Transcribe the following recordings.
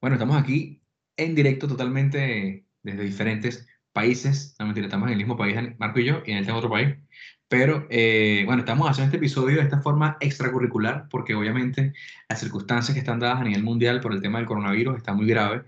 Bueno, estamos aquí en directo totalmente desde diferentes países. No mentira, estamos en el mismo país, Marco y yo, y en el otro país. Pero eh, bueno, estamos haciendo este episodio de esta forma extracurricular porque obviamente las circunstancias que están dadas a nivel mundial por el tema del coronavirus están muy graves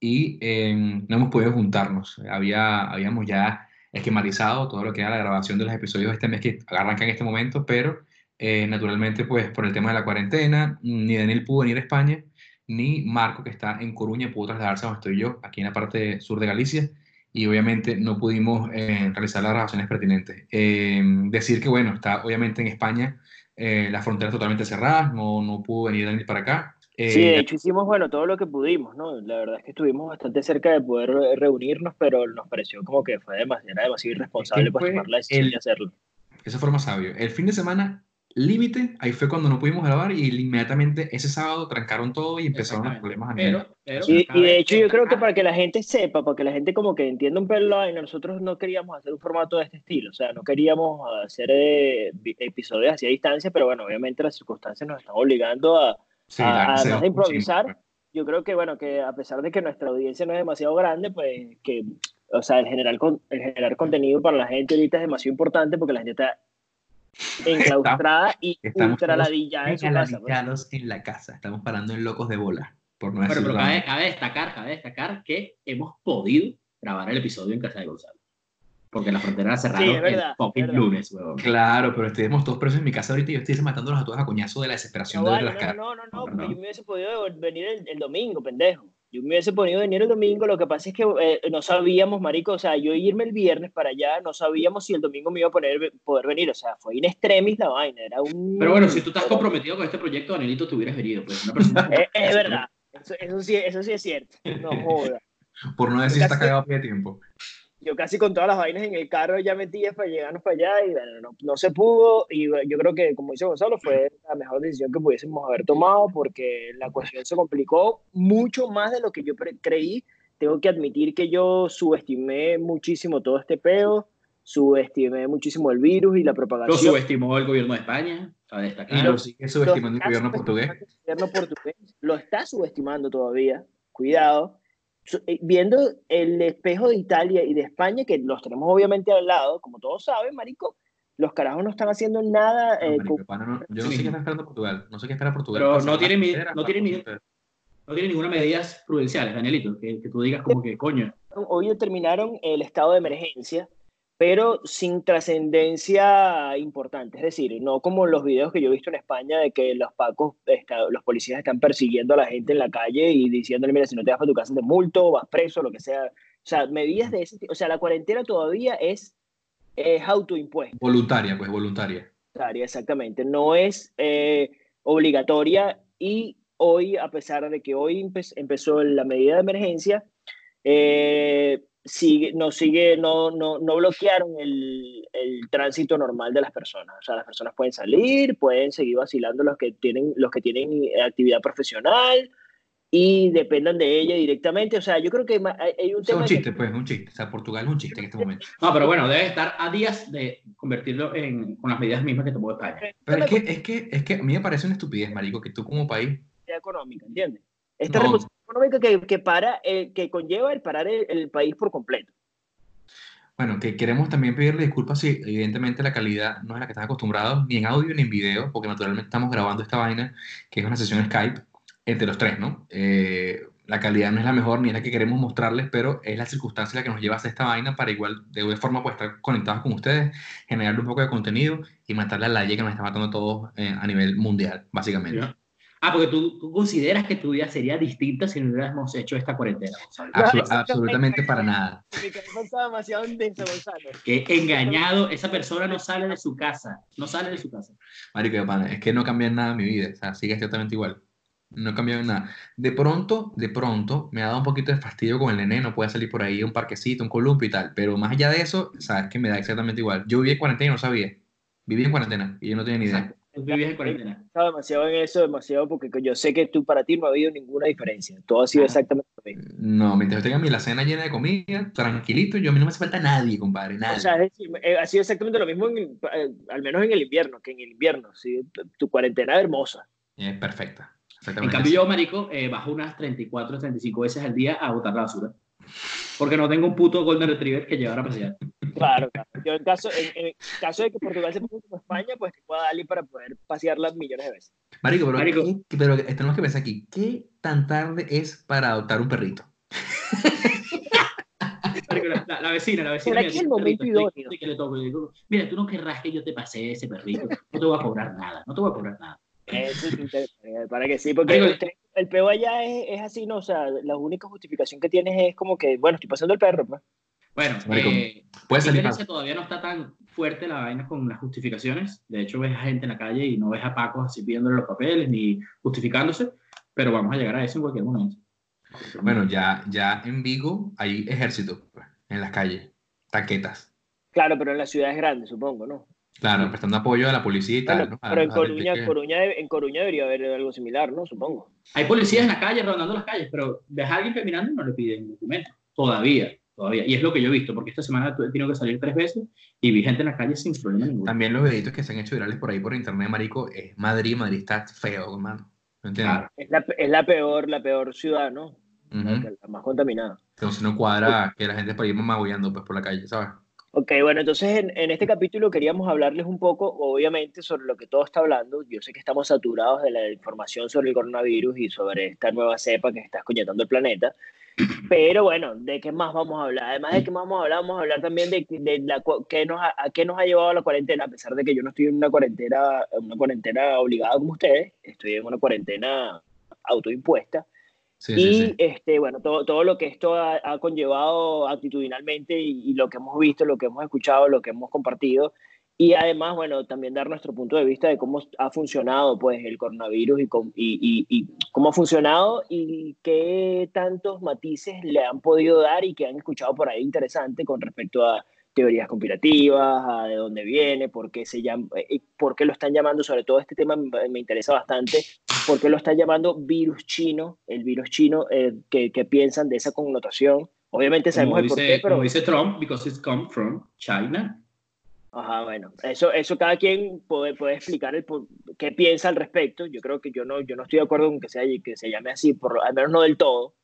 y eh, no hemos podido juntarnos. Había, habíamos ya esquematizado todo lo que era la grabación de los episodios de este mes que arranca en este momento, pero eh, naturalmente pues por el tema de la cuarentena, ni Daniel pudo venir a España ni Marco, que está en Coruña, pudo trasladarse a donde estoy yo, aquí en la parte sur de Galicia, y obviamente no pudimos eh, realizar las grabaciones pertinentes. Eh, decir que, bueno, está obviamente en España eh, las fronteras totalmente cerradas, no, no pudo venir Daniel para acá. sí, de hecho hicimos, bueno, todo lo que pudimos, ¿no? La verdad es que estuvimos bastante cerca de poder reunirnos, pero nos pareció como que fue demasiado, era demasiado irresponsable pues, tomar la decisión de hacerlo. Eso fue más sabio. El fin de semana límite, ahí fue cuando no pudimos grabar y inmediatamente ese sábado trancaron todo y empezaron los problemas a pero, y, de hecho yo creo que para que la gente sepa, para que la gente como que entienda un pelo, nosotros no queríamos hacer un formato de este estilo, o sea, no queríamos hacer eh, episodios así a distancia, pero bueno, obviamente las circunstancias nos están obligando a, improvisar, yo creo que bueno, que a pesar de que nuestra audiencia no es demasiado grande, pues que, o sea, el generar, el generar contenido para la gente ahorita es demasiado importante porque la gente está enclaustrada y ultraladillada en su casa. Pues. en la casa, estamos parando en locos de bola. Por no pero, pero cabe, cabe, destacar, cabe destacar que hemos podido grabar el episodio en casa de Gonzalo. Porque la frontera cerraron sí, verdad, el fucking lunes, weón. Claro, pero estuvimos todos presos en mi casa ahorita y yo estoy matándolos a todos a coñazo de la desesperación no, de las caras. No, no, no, porque yo me hubiese podido venir el domingo, pendejo. Yo me hubiese ponido venir el domingo, lo que pasa es que eh, no sabíamos, marico, o sea, yo irme el viernes para allá, no sabíamos si el domingo me iba a poder venir, o sea, fue in extremis la vaina, era un... Pero bueno, si tú estás comprometido con este proyecto, Danielito, te hubieras venido, pues, es, verdad, eso, sí, eso sí es cierto, no joda. Por no decir está cagado de tiempo yo casi con todas las vainas en el carro ya metías para llegarnos para allá y bueno, no, no, se pudo y yo creo que como dice Gonzalo fue la mejor decisión que pudiésemos haber tomado porque la cuestión se complicó mucho más de lo que yo creí. Tengo que admitir que yo subestimé muchísimo todo este peo, subestimé muchísimo el virus y la propagación. Lo subestimó el gobierno de España, a destacar. Y lo sigue subestimando el gobierno portugués. El gobierno portugués lo está subestimando todavía, cuidado viendo el espejo de Italia y de España, que los tenemos obviamente al lado, como todos saben, marico, los carajos no están haciendo nada. Eh, yo no sé qué está esperando Portugal, no sé qué espera Portugal. Pero no tiene, no, tiene no tiene ninguna medidas prudenciales, Danielito, que, que tú digas como que coño. Hoy determinaron el estado de emergencia pero sin trascendencia importante. Es decir, no como los videos que yo he visto en España de que los pacos, los policías están persiguiendo a la gente en la calle y diciéndole, mira, si no te vas para tu casa de multo, vas preso, lo que sea. O sea, medidas de ese tipo. O sea, la cuarentena todavía es, es autoimpuesta. Voluntaria, pues voluntaria. Voluntaria, exactamente. No es eh, obligatoria y hoy, a pesar de que hoy empezó la medida de emergencia, eh, sigue, no, sigue, no, no, no bloquearon el, el, tránsito normal de las personas. O sea, las personas pueden salir, pueden seguir vacilando los que tienen, los que tienen actividad profesional y dependan de ella directamente. O sea, yo creo que hay un tema... Es un chiste, pues, un chiste. O sea, Portugal es un chiste en este momento. No, pero bueno, debe estar a días de convertirlo en, con las medidas mismas que tomó España. Pero es que, es que, es que a mí me parece una estupidez, marico, que tú como país... Económica, ¿entiendes? Esta no económica que, que, para, eh, que conlleva el parar el, país por completo. Bueno, que queremos también pedirle disculpas si evidentemente la calidad no es la que están acostumbrados, ni en audio ni en video, porque naturalmente estamos grabando esta vaina, que es una sesión Skype, entre los tres, ¿no? Eh, la calidad no es la mejor ni es la que queremos mostrarles, pero es la circunstancia la que nos lleva a hacer esta vaina para igual, de alguna forma, pues estar conectados con ustedes, generar un poco de contenido y matarle a la que nos está matando a todos eh, a nivel mundial, básicamente. Ah, porque tú, consideras que tu vida sería distinta si no hubiéramos hecho esta cuarentena, absolutamente para nada. demasiado Que engañado, esa persona no sale de su casa, no sale de su casa. Marico, es que no cambia nada en mi vida, o sea, sigue exactamente igual. No ha cambiado nada. De pronto, de pronto, me ha dado un poquito de fastidio con el nene, no puede salir por ahí un parquecito, un columpio y tal, pero más allá de eso, sabes que me da exactamente igual. Yo viví en cuarentena y no sabía. Viví en cuarentena y yo no tenía ni idea vivías en cuarentena. Estaba demasiado en eso, demasiado, porque yo sé que tú para ti no ha habido ninguna diferencia. Todo ha sido exactamente lo mismo. No, mientras yo tenga mi la cena llena de comida, tranquilito, yo a mí no me hace falta nadie, compadre, nadie. O sea, es decir, eh, ha sido exactamente lo mismo, eh, al menos en el invierno, que en el invierno. ¿sí? Tu cuarentena es hermosa. Es perfecta. En cambio, yo, marico, eh, bajo unas 34, 35 veces al día a botar la basura. Porque no tengo un puto Golden Retriever que llevar a pasear. Claro, claro. Yo en caso, en, caso de que Portugal se ponga como España, pues que pueda darle para poder pasearla millones de veces. Marico, pero, Marico. pero tenemos que pensar aquí, ¿qué tan tarde es para adoptar un perrito? la, la, vecina, la vecina. Mira, el momento idóneo? mira, tú no querrás que yo te pase ese perrito, no te voy a cobrar nada, no te voy a cobrar nada. Eso es para que sí, porque el, el peo allá es, es, así, ¿no? O sea, la única justificación que tienes es como que, bueno, estoy pasando el perro, pues. Bueno, eh, puede salir todavía no está tan fuerte la vaina con las justificaciones. De hecho, ves a gente en la calle y no ves a Paco así pidiéndole los papeles ni justificándose, pero vamos a llegar a eso en cualquier momento. Bueno, ya, ya en Vigo hay ejército pues, en las calles, taquetas. Claro, pero en las ciudades grandes, supongo, ¿no? Claro, prestando apoyo a la policía y tal. Pero en Coruña, Coruña, en Coruña debería haber algo similar, ¿no? Supongo. Hay policías en la calle, rondando las calles, pero ves a alguien caminando y no le piden documento. Todavía, todavía. Y es lo que yo he visto, porque esta semana he tenido que salir tres veces y vi gente en la calle sin problema ninguno. También los videitos que se han hecho virales por ahí por internet, marico, es Madrid. Madrid está feo, hermano. ¿No entiendes? Es, la, es la peor, la peor ciudad, ¿no? la, más contaminada. Entonces no cuadra que la gente por ahí magullando pues, por la calle, ¿sabes? Ok, bueno, entonces en, este capítulo queríamos hablarles un poco, obviamente, sobre lo que todo está hablando. Yo sé que estamos saturados de la información sobre el coronavirus y sobre esta nueva cepa que está escoñetando el planeta. Pero bueno, ¿de qué más vamos a hablar? Además de qué más vamos a hablar, vamos a hablar también de, de la, qué nos a qué nos ha llevado la cuarentena, a pesar de que yo no estoy en una cuarentena, una cuarentena obligada como ustedes, estoy en una cuarentena autoimpuesta y este, bueno, todo, todo lo que esto ha, conllevado actitudinalmente y, lo que hemos visto, lo que hemos escuchado, lo que hemos compartido. Y además, bueno, también dar nuestro punto de vista de cómo ha funcionado pues, el coronavirus y, y, y, cómo ha funcionado y qué tantos matices le han podido dar y que han escuchado por ahí interesante con respecto a teorías conspirativas, a de dónde viene, por qué, se llama, eh, por qué lo están llamando, sobre todo este tema me interesa bastante, por qué lo están llamando virus chino, el virus chino, eh, que, que, piensan de esa connotación. Obviamente sabemos el por qué, pero... Como dice Trump, because it's come from China. Ajá, bueno, eso, eso cada quien puede, puede explicar el qué piensa al respecto. Yo creo que yo no, yo no estoy de acuerdo con que, sea, que se llame así, por, al menos no del todo.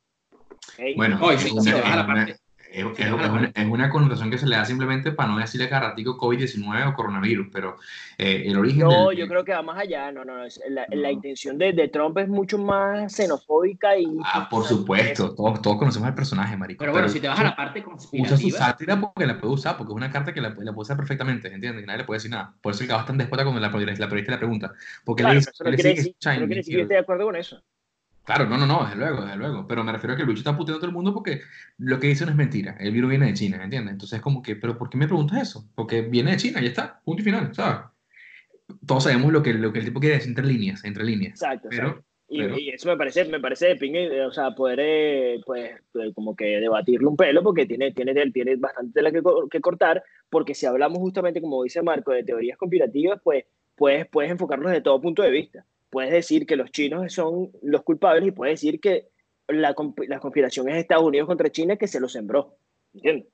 Bueno, hoy, si, si la parte, es, es, una, connotación que se le da simplemente para no decirle cada COVID-19 o coronavirus, pero eh, el origen. No, yo creo que va más allá. No, no, la, la intención de, de, Trump es mucho más xenofóbica y. Ah, por supuesto, todos, todos conocemos al personaje, marico. Pero bueno, si te vas a la parte conspirativa. Usa su sátira porque la puede usar, porque es una carta que la, la puede usar perfectamente, ¿entiendes? Y nadie le puede decir nada. Por eso el cabrón tan despota cuando la, la periodista le pregunta. Porque claro, le dice, no quiere decir, que no quiere decir que yo esté de acuerdo con eso. Claro, no, no, no, desde luego, desde luego. Pero me refiero a que el bicho está puteando a todo el mundo porque lo que dice no es mentira. El virus viene de China, ¿entiendes? Entonces es como que, ¿pero por qué me preguntas eso? Porque viene de China, ya está, punto y final, ¿sabes? Todos sabemos lo que, lo que el tipo quiere decir entre líneas, entre líneas. Exacto, pero, Y, eso me parece, me parece de pingue, o sea, poder, eh, pues, pues, como que debatirlo un pelo porque tiene, tiene, tiene bastante tela que, que cortar, porque si hablamos justamente, como dice Marco, de teorías conspirativas, pues, puedes, puedes enfocarnos de todo punto de vista puedes decir que los chinos son los culpables y puedes decir que la, la conspiración es Estados Unidos contra China que se lo sembró. ¿Entiendes?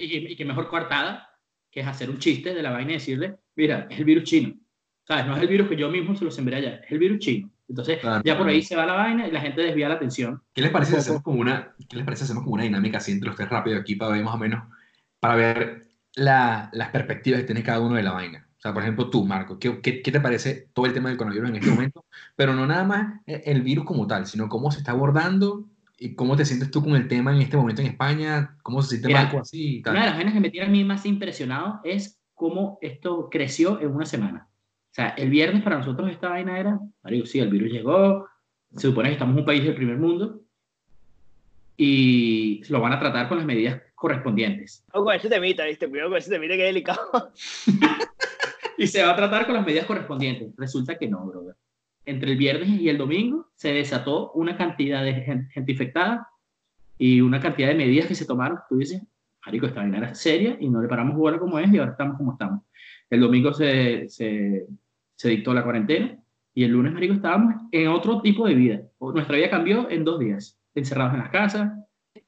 y, que, mejor coartada que es hacer un chiste de la vaina y decirle, mira, es el virus chino. ¿Sabes? No es el virus que yo mismo se lo sembré allá, es el virus chino. Entonces, ya por ahí se va la vaina y la gente desvía la atención. ¿Qué les parece si hacemos como una, ¿qué les parece hacemos como una dinámica así entre los tres rápido aquí para ver más o menos, para ver la, las perspectivas que tiene cada uno de la vaina? O sea, por ejemplo, tú, Marco, ¿qué, qué, te parece todo el tema del coronavirus en este momento? Pero no nada más el virus como tal, sino cómo se está abordando y cómo te sientes tú con el tema en este momento en España, cómo se siente Marco así y tal. Una de las vainas que me tiene a mí más impresionado es cómo esto creció en una semana. O sea, el viernes para nosotros esta vaina era, digo, sí, el virus llegó, se supone que estamos en un país del primer mundo y lo van a tratar con las medidas correspondientes. O con ese temita, ¿viste? Primero con ese temita que es delicado. y se va a tratar con las medidas correspondientes. Resulta que no, brother. Entre el viernes y el domingo se desató una cantidad de gente, infectada y una cantidad de medidas que se tomaron. Tú dices, Marico, esta vaina era seria y no le paramos bola como es y ahora estamos como estamos. El domingo se, se, se dictó la cuarentena y el lunes, Marico, estábamos en otro tipo de vida. Nuestra vida cambió en dos días, encerrados en las casas.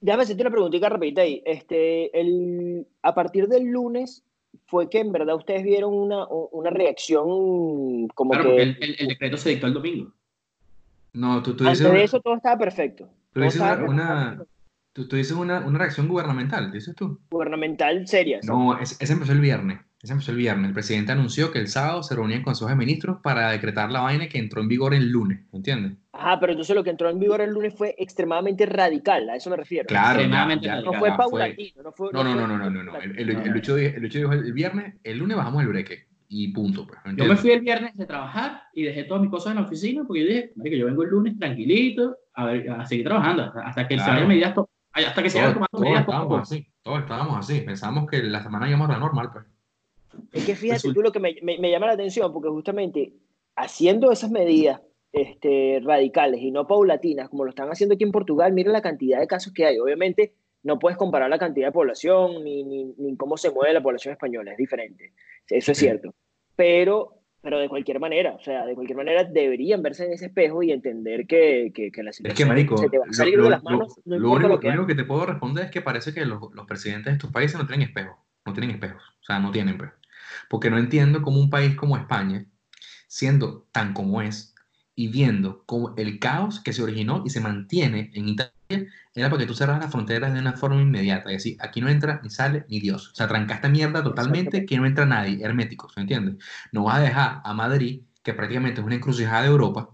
Déjame hacerte una preguntita rapidita ahí. Este, el, a partir del lunes, fue que en verdad ustedes vieron una, una reacción como claro, que... El, el, decreto se dictó el domingo. No, tú, tú Antes dices, de eso todo estaba perfecto. tú dices una, una- tú, tú dices una, una reacción gubernamental, dices tú. Gubernamental seria. ¿sabes? No, ese, ese empezó el viernes. Ese empezó el viernes. El presidente anunció que el sábado se reunían con sus ministros para decretar la vaina que entró en vigor el lunes, ¿entiendes? Ajá, pero entonces lo que entró en vigor el lunes fue extremadamente radical, a eso me refiero. Claro, Extremadamente ya- radical. No fue paulatino, no fue... No, no, no, no, no, no, no. El, el, el No. Lucho, dijo- el Lucho dijo el viernes, el lunes bajamos el breque y punto. Pues, Yo me fui el viernes de trabajar y dejé todas mis cosas en la oficina porque yo dije, marico, yo vengo el lunes tranquilito a, ver, a seguir trabajando hasta, que se Claro. vayan medidas, hasta que se vayan Todos, tomando todos medidas a estábamos así, todos estábamos así. Pensamos que la semana íbamos a la normal, pues. Es que fíjate Resulta- tú lo que me, me- me llama la atención, porque justamente haciendo esas medidas este, radicales y no paulatinas, como lo están haciendo aquí en Portugal, mira la cantidad de casos que hay. Obviamente no puedes comparar la cantidad de población ni, ni, ni cómo se mueve la población española, es diferente. Eso es Sí. cierto. Pero, pero de cualquier manera, o sea, de cualquier manera deberían verse en ese espejo y entender que, que, que la Es situación que, marico, se te va a lo, salir lo- de las lo- manos, no lo único, lo que lo único que te puedo responder es que parece que los, los presidentes de estos países no tienen espejos. No tienen espejos. O sea, no tienen, pues. Porque no entiendo cómo un país como España, siendo tan como es, y viendo como el caos que se originó y se mantiene en Italia, era para que tú cerras las fronteras de una forma inmediata. Es decir, aquí no entra ni sale ni Dios. O sea, trancaste mierda totalmente que no entra nadie, herméticos, ¿me entiendes? No vas a dejar a Madrid, que prácticamente es una encrucijada de Europa,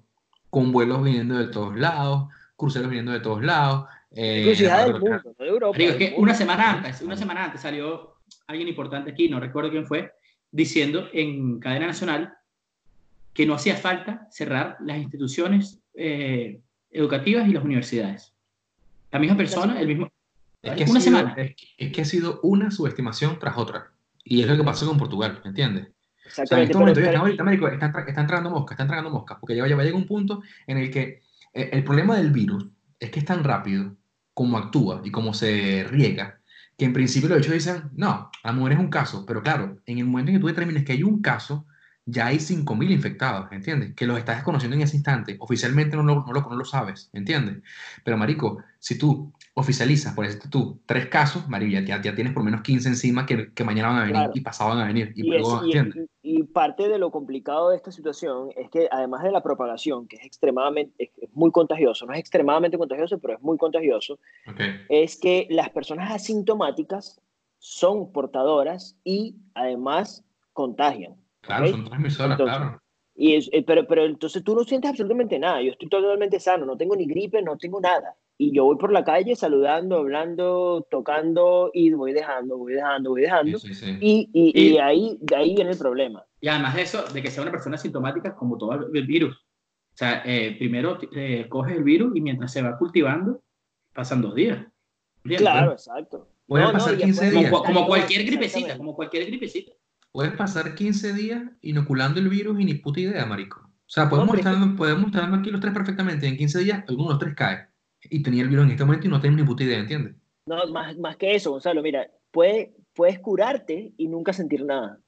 con vuelos viniendo de todos lados, cruceros viniendo de todos lados. eh, Encrucijada del mundo, no de Europa. Marico, es que una semana antes, una semana antes salió alguien importante aquí, no recuerdo quién fue, diciendo en cadena nacional que no hacía falta cerrar las instituciones eh, educativas y las universidades. La misma persona, el mismo... Es que, ha una sido, semana. es, que- es que ha sido una subestimación tras otra. Y es lo que pasó con Portugal, ¿me entiendes? O sea, en Exactamente. este pero- ahorita, marico, están, están tragando moscas, están tragando moscas, porque ya, ya va a llegar un punto en el que eh, el problema del virus es que es tan rápido como actúa y como se riega, que en principio los hechos dicen, no, a lo mejor es un caso, pero claro, en el momento en que tú determines que hay un caso, ya hay 5.000 infectados, ¿entiendes? Que los estás desconociendo en ese instante. Oficialmente no lo, no lo, no lo sabes, ¿entiendes? Pero, marico, si tú oficializas, por ejemplo, tú, tres casos, marico, ya, ya, tienes por menos 15 encima que, que mañana van a venir Claro. y pasado van a venir. Y, Y, es- luego, y- y- parte de lo complicado de esta situación es que además de la propagación, que es extremadamente, es, es muy contagioso, no es extremadamente contagioso, pero es muy contagioso, Ok. es que las personas asintomáticas son portadoras y además contagian. Claro, ¿ok? son transmisoras, Entonces, claro. Y es- eh, pero, pero entonces tú no sientes absolutamente nada. Yo estoy totalmente sano, no tengo ni gripe, no tengo nada. Y yo voy por la calle saludando, hablando, tocando y voy dejando, voy dejando, voy dejando. Sí, sí, sí. Y, y, y Y- ahí, de ahí viene el problema. Y además de eso, de que sea una persona asintomática como todo el virus. O sea, eh, primero eh, coges el virus y mientras se va cultivando, pasan dos días. Claro, exacto. Pueden pasar y 15 después- días. Como, como No, cualquier gripecita, como cualquier gripecita. Puedes pasar 15 días inoculando el virus y ni puta idea, marico. O sea, podemos, estar, podemos estar aquí los tres perfectamente. En 15 días, alguno de los tres cae. Y tenía el virus en este momento y no tenemos ni puta idea, ¿entiendes? No, más, más que eso, Gonzalo, mira, puede, puedes curarte y nunca sentir nada.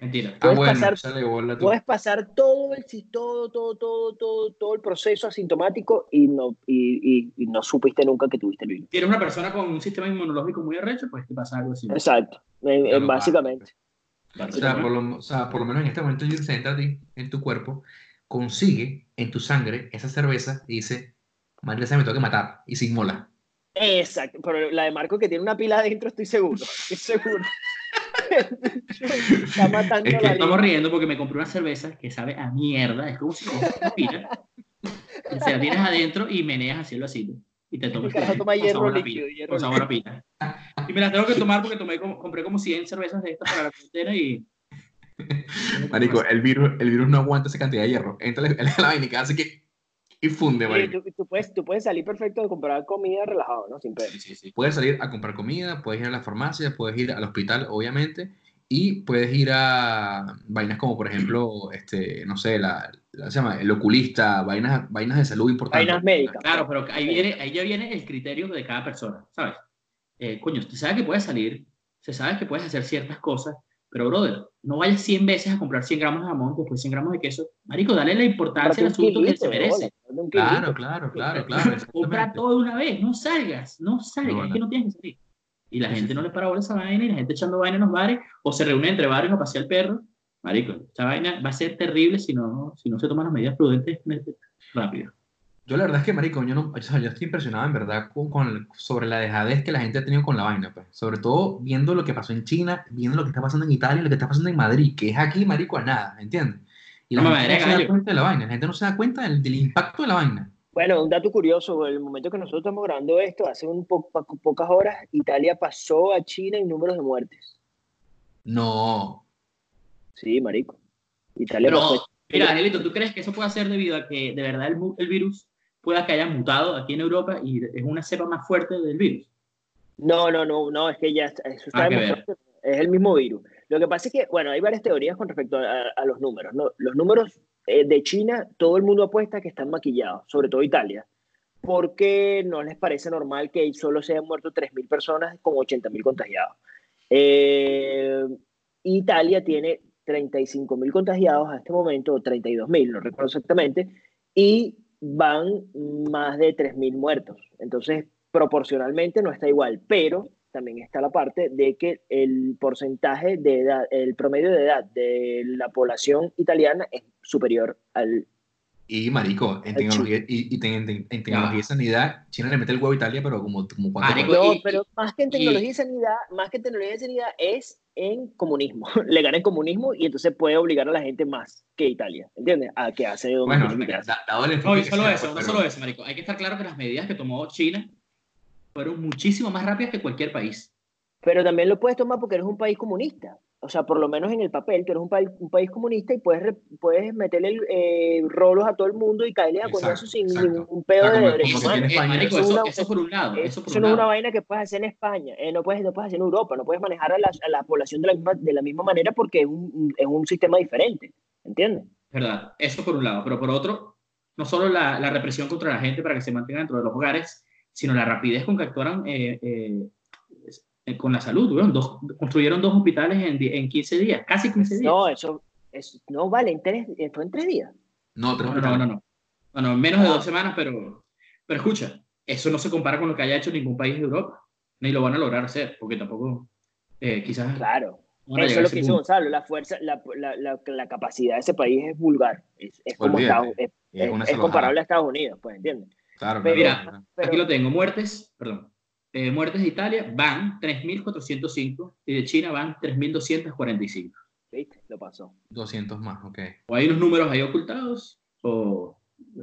Mentira. Ah, Puedes bueno, pasar- sale bola. Puedes pasar todo el, si- todo, todo, todo, todo, todo el proceso asintomático y no, y, y- y no supiste nunca que tuviste el virus. Si eres una persona con un sistema inmunológico muy arrecho, pues te pasa algo así. Exacto, en- en- básicamente. O sea, por lo, o sea, por lo menos en este momento, entra a ti, en tu cuerpo, consigue en tu sangre esa cerveza y dice, madre se me tengo que matar, y se inmola. Exacto, pero la de Marco que tiene una pila adentro, estoy seguro, estoy seguro. Está matando Es que la Estamos riendo porque me compré una cerveza que sabe a mierda. Es como si coges una pila, se la tienes adentro y meneas así el vasito. Y te tomas tu- toma con hierro sabor líquido, pila, hierro con sabor a pila. Y me las tengo que tomar porque tomé como- compré como 100 cervezas de estas para la cuarentena y... Marico, el virus, el virus no aguanta esa cantidad de hierro. Entra en la vaina y queda así que... Y funde, Sí, marico. tú, tú puedes, tú puedes salir perfecto de comprar comida relajado, ¿no? Sin pedo. Sí, sí, sí. Puedes salir a comprar comida, puedes ir a la farmacia, puedes ir al hospital, obviamente, y puedes ir a vainas como, por ejemplo, este, no sé, la, la- se llama el oculista, vainas, vainas de salud importantes. Vainas médicas. Claro, pero ahí, viene, ahí ya viene el criterio de cada persona, ¿sabes? Eh, coño, se sabe que puedes salir, se sabe que puedes hacer ciertas cosas, pero, brother, no vayas 100 veces a comprar 100 gramos de jamón, después 100 gramos de queso. Marico, dale la importancia al asunto que se merece. Claro, claro, claro, claro. Compra todo de una vez, no salgas, no salgas, es que no tienes que salir. Y la Sí, gente sí, no le para bola esa vaina y la gente echando vaina en los bares o se reúne entre bares a pasear el perro Marico, esta vaina va a ser terrible si no, si no se toman las medidas prudentes rápido. Yo la verdad es que, marico, yo, no, o sea, yo estoy impresionado en verdad con, con, sobre la dejadez que la gente ha tenido con la vaina, pues. Sobre todo viendo lo que pasó en China, viendo lo que está pasando en Italia, lo que está pasando en Madrid, que es aquí, marico, a nada, ¿entiendes? Y la No gente no se da cuenta de la vaina, la gente no se da cuenta del, del impacto de la vaina. Bueno, un dato curioso, el momento que nosotros estamos grabando esto, hace un po- po- pocas horas, Italia pasó a China en números de muertes. No, Sí, marico. Italia Pero, pasó. mira, Danielito, ¿tú crees que eso puede ser debido a que de verdad el, el virus pueda que haya mutado aquí en Europa y es una cepa más fuerte del virus? No, no, no, no, es que ya está, eso está Ah, demostrado es el mismo virus. Lo que pasa es que, bueno, hay varias teorías con respecto a, a los números. ¿no? Los números eh, de China, todo el mundo apuesta que están maquillados, sobre todo Italia, porque no les parece normal que solo se hayan muerto 3.000 personas con 80.000 contagiados. Eh, Italia tiene 35.000 contagiados a este momento, o 32.000, no recuerdo exactamente, y van más de 3.000 muertos. Entonces, proporcionalmente no está igual, pero también está la parte de que el porcentaje de edad, el promedio de edad de la población italiana es superior al... y marico, en tecnología, y, y te- en, en- en tecnología y sanidad, China le mete el huevo a Italia, pero como, como cuatro Marico. No, y- pero más que en y- tecnología y sanidad, más que en tecnología y sanidad es en comunismo. Le gana en comunismo y entonces puede obligar a la gente más que Italia, ¿entiendes? A que hace donde Bueno, da- dado el No, y solo eso, pues, no pero- solo eso, marico. Hay que estar claro que las medidas que tomó China fueron muchísimo más rápidas que cualquier país. Pero también lo puedes tomar porque eres un país comunista. O sea, por lo menos en el papel, tú eres un país, un país comunista y puedes, puedes meterle eh, rolos a todo el mundo y caerle a coñazos sin ningún pedo O sea, de marico, Eso es eso, eso por un lado. Eso, por Eso un no es una lado. vaina que puedes hacer en España, eh, no, puedes, no puedes hacer en Europa, no puedes manejar a la, a la población de la, misma, de la misma manera porque es un, es un sistema diferente, ¿entiendes? ¿verdad? Eso por un lado, pero por otro, no solo la, la represión contra la gente para que se mantengan dentro de los hogares, sino la rapidez con que actuaron eh, eh, eh, con la salud. weón. Dos, construyeron dos hospitales en, en 15 días, casi 15 días. No, eso, es, no vale, en tres, eh, fue en tres días. No, tres no, no, no, no. No, no, en menos de dos semanas, pero, pero escucha, eso no se compara con lo que haya hecho ningún país de Europa, ni lo van a lograr hacer, porque tampoco, eh, quizás... Claro. Eso es lo que hizo. Gonzalo, la fuerza, la, la, la, la capacidad de ese país es vulgar, es, es como. Estados- es, es es- comparable a Estados Unidos, pues, ¿entiendes? Claro, Pero- Mira. Pero- Aquí lo tengo, muertes, perdón, eh, muertes de Italia van 3.405 y de China van 3.245. ¿Viste? Lo pasó. 200 más, ok. O hay unos números ahí ocultados, o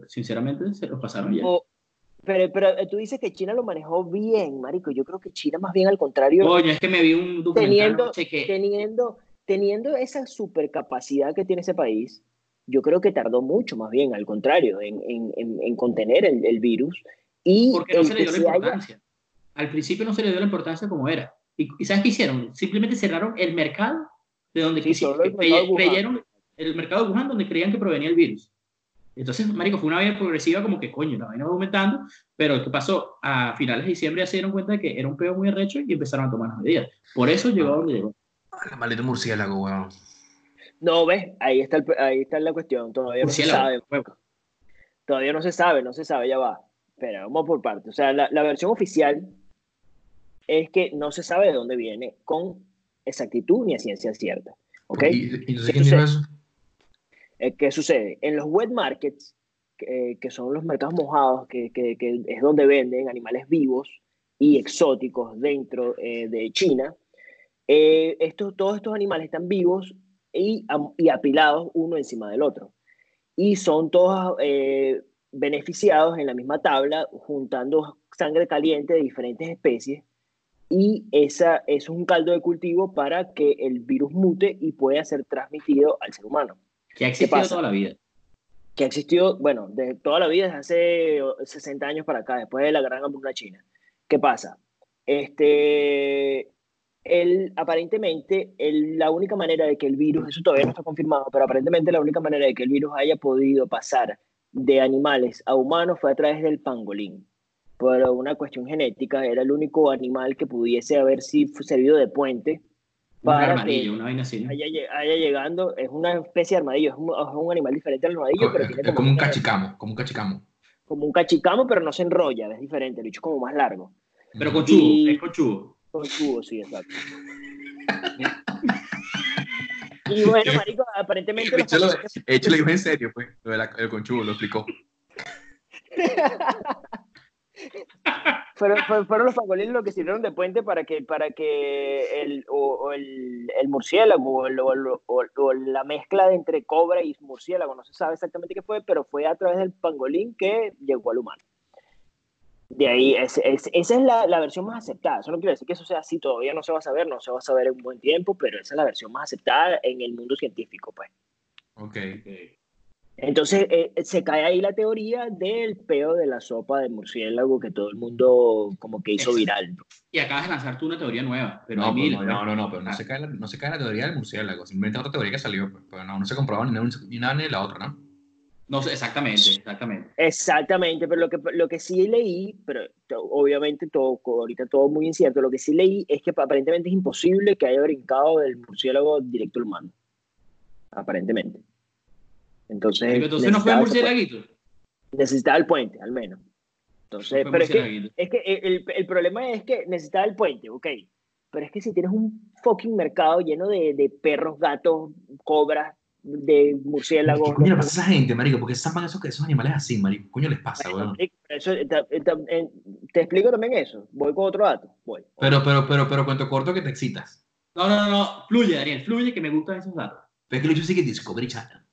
sinceramente se los pasaron ya. O- pero, pero eh, tú dices que China lo manejó bien, marico. Yo creo que China más bien al contrario, Coño, es que me vi un documental Teniendo- que teniendo, teniendo esa supercapacidad que tiene ese país, yo creo que tardó mucho más bien, al contrario, en, en, en, en contener el, el virus. Y porque no se le dio la se haya- importancia. Al principio no se le dio la importancia como era. ¿Y, y sabes qué hicieron? Simplemente cerraron el mercado de donde Sí, el mercado creyeron, el mercado de Wuhan donde creían que provenía el virus. Entonces, marico, fue una vaina progresiva como que, coño, la vaina va aumentando, pero ¿qué pasó? A finales de diciembre ya se dieron cuenta de que era un peo muy arrecho y empezaron a tomar las medidas. Por eso llegó a donde llegó. Ah, Maldito murciélago, weón. No, ves, ahí está, el, ahí está la cuestión. Todavía no se Murciélago, sabe. huevo. Todavía no se sabe, no se sabe, ya va. Pero vamos por partes. O sea, la, la versión oficial es que no se sabe de dónde viene con exactitud ni a ciencia cierta. ¿Ok? ¿Y, y entonces ¿Qué eso? Eh, ¿Qué sucede? En los wet markets, que, que son los mercados mojados, que, que- que es donde venden animales vivos y exóticos dentro eh, de China, eh, estos, todos estos animales están vivos y, y apilados uno encima del otro. Y son todos eh, beneficiados en la misma tabla, juntando sangre caliente de diferentes especies. Y esa, es un caldo de cultivo para que el virus mute y pueda ser transmitido al ser humano Que ha existido toda la vida. que ha existido, bueno, de toda la vida, desde hace 60 años para acá, después de la gran hambruna china. ¿Qué pasa? Este, el, aparentemente, el- la única manera de que el virus, eso todavía no está confirmado, pero aparentemente la única manera de que el virus haya podido pasar de animales a humanos fue a través del pangolín. Por una cuestión genética, era el único animal que pudiese haber si servido de puente Un para que armadillo, una vaina así. ¿no? haya, haya llegando, es una especie de armadillo, es un, es un animal diferente al armadillo, pero Es, tiene es como un cachicamo, como un cachicamo. como un cachicamo, pero no se enrolla, es diferente, el bicho es como más largo. Pero con chubo, Y- es con chubo. Con tubo, sí, exacto. Y bueno, marico, aparentemente... De hecho, lo, de hecho, lo dijo en serio, pues, lo del conchudo, lo explicó. fueron, fueron, los pangolines los que sirvieron de puente para que, para que el, o, el, el, murciélago o, o, la mezcla de entre cobra y murciélago, no se sabe exactamente qué fue, pero fue a través del pangolín que llegó al humano. De ahí, es, es, esa es la, la, versión más aceptada. Eso no quiere decir que eso sea así, todavía no se va a saber, no se va a saber en un buen tiempo, pero esa es la versión más aceptada en el mundo científico, pues. Ok. okay. Entonces eh, se cae ahí la teoría del peo de la sopa de murciélago que todo el mundo como que hizo viral. Y acabas de lanzar tú una teoría nueva. Pero no, pues, no, no, no, no, pero no, ah. se cae la, no se cae la teoría del murciélago, simplemente otra teoría que salió, pues, pero no, no se comprobaba ni, ni una ni la otra, ¿no? No sé, exactamente, exactamente. Exactamente, pero lo que, lo que sí leí, pero obviamente todo, ahorita todo muy incierto, lo que sí leí es que aparentemente es imposible que haya brincado del murciélago directo al humano. Aparentemente. Entonces, entonces no fue murciélaguito. Necesitaba el puente, al menos. Entonces, pero es que, es que el, el, problema es que necesitaba el puente, ok. Pero es que si tienes un fucking mercado lleno de, de perros, gatos, cobras, de murciélagos. ¿Qué coño le pasa a esa gente, marico? Porque zapan esos, esos animales así, marico. ¿Qué coño les pasa, weón? Eso, te, te, te, explico también eso. Voy con otro dato. Voy. Pero, pero, pero, pero, cuento corto que te excitas. No, no, no, no. Fluye, Daniel. Fluye que me gustan esos datos. Pero es que lo hecho sí que Discovery Channel.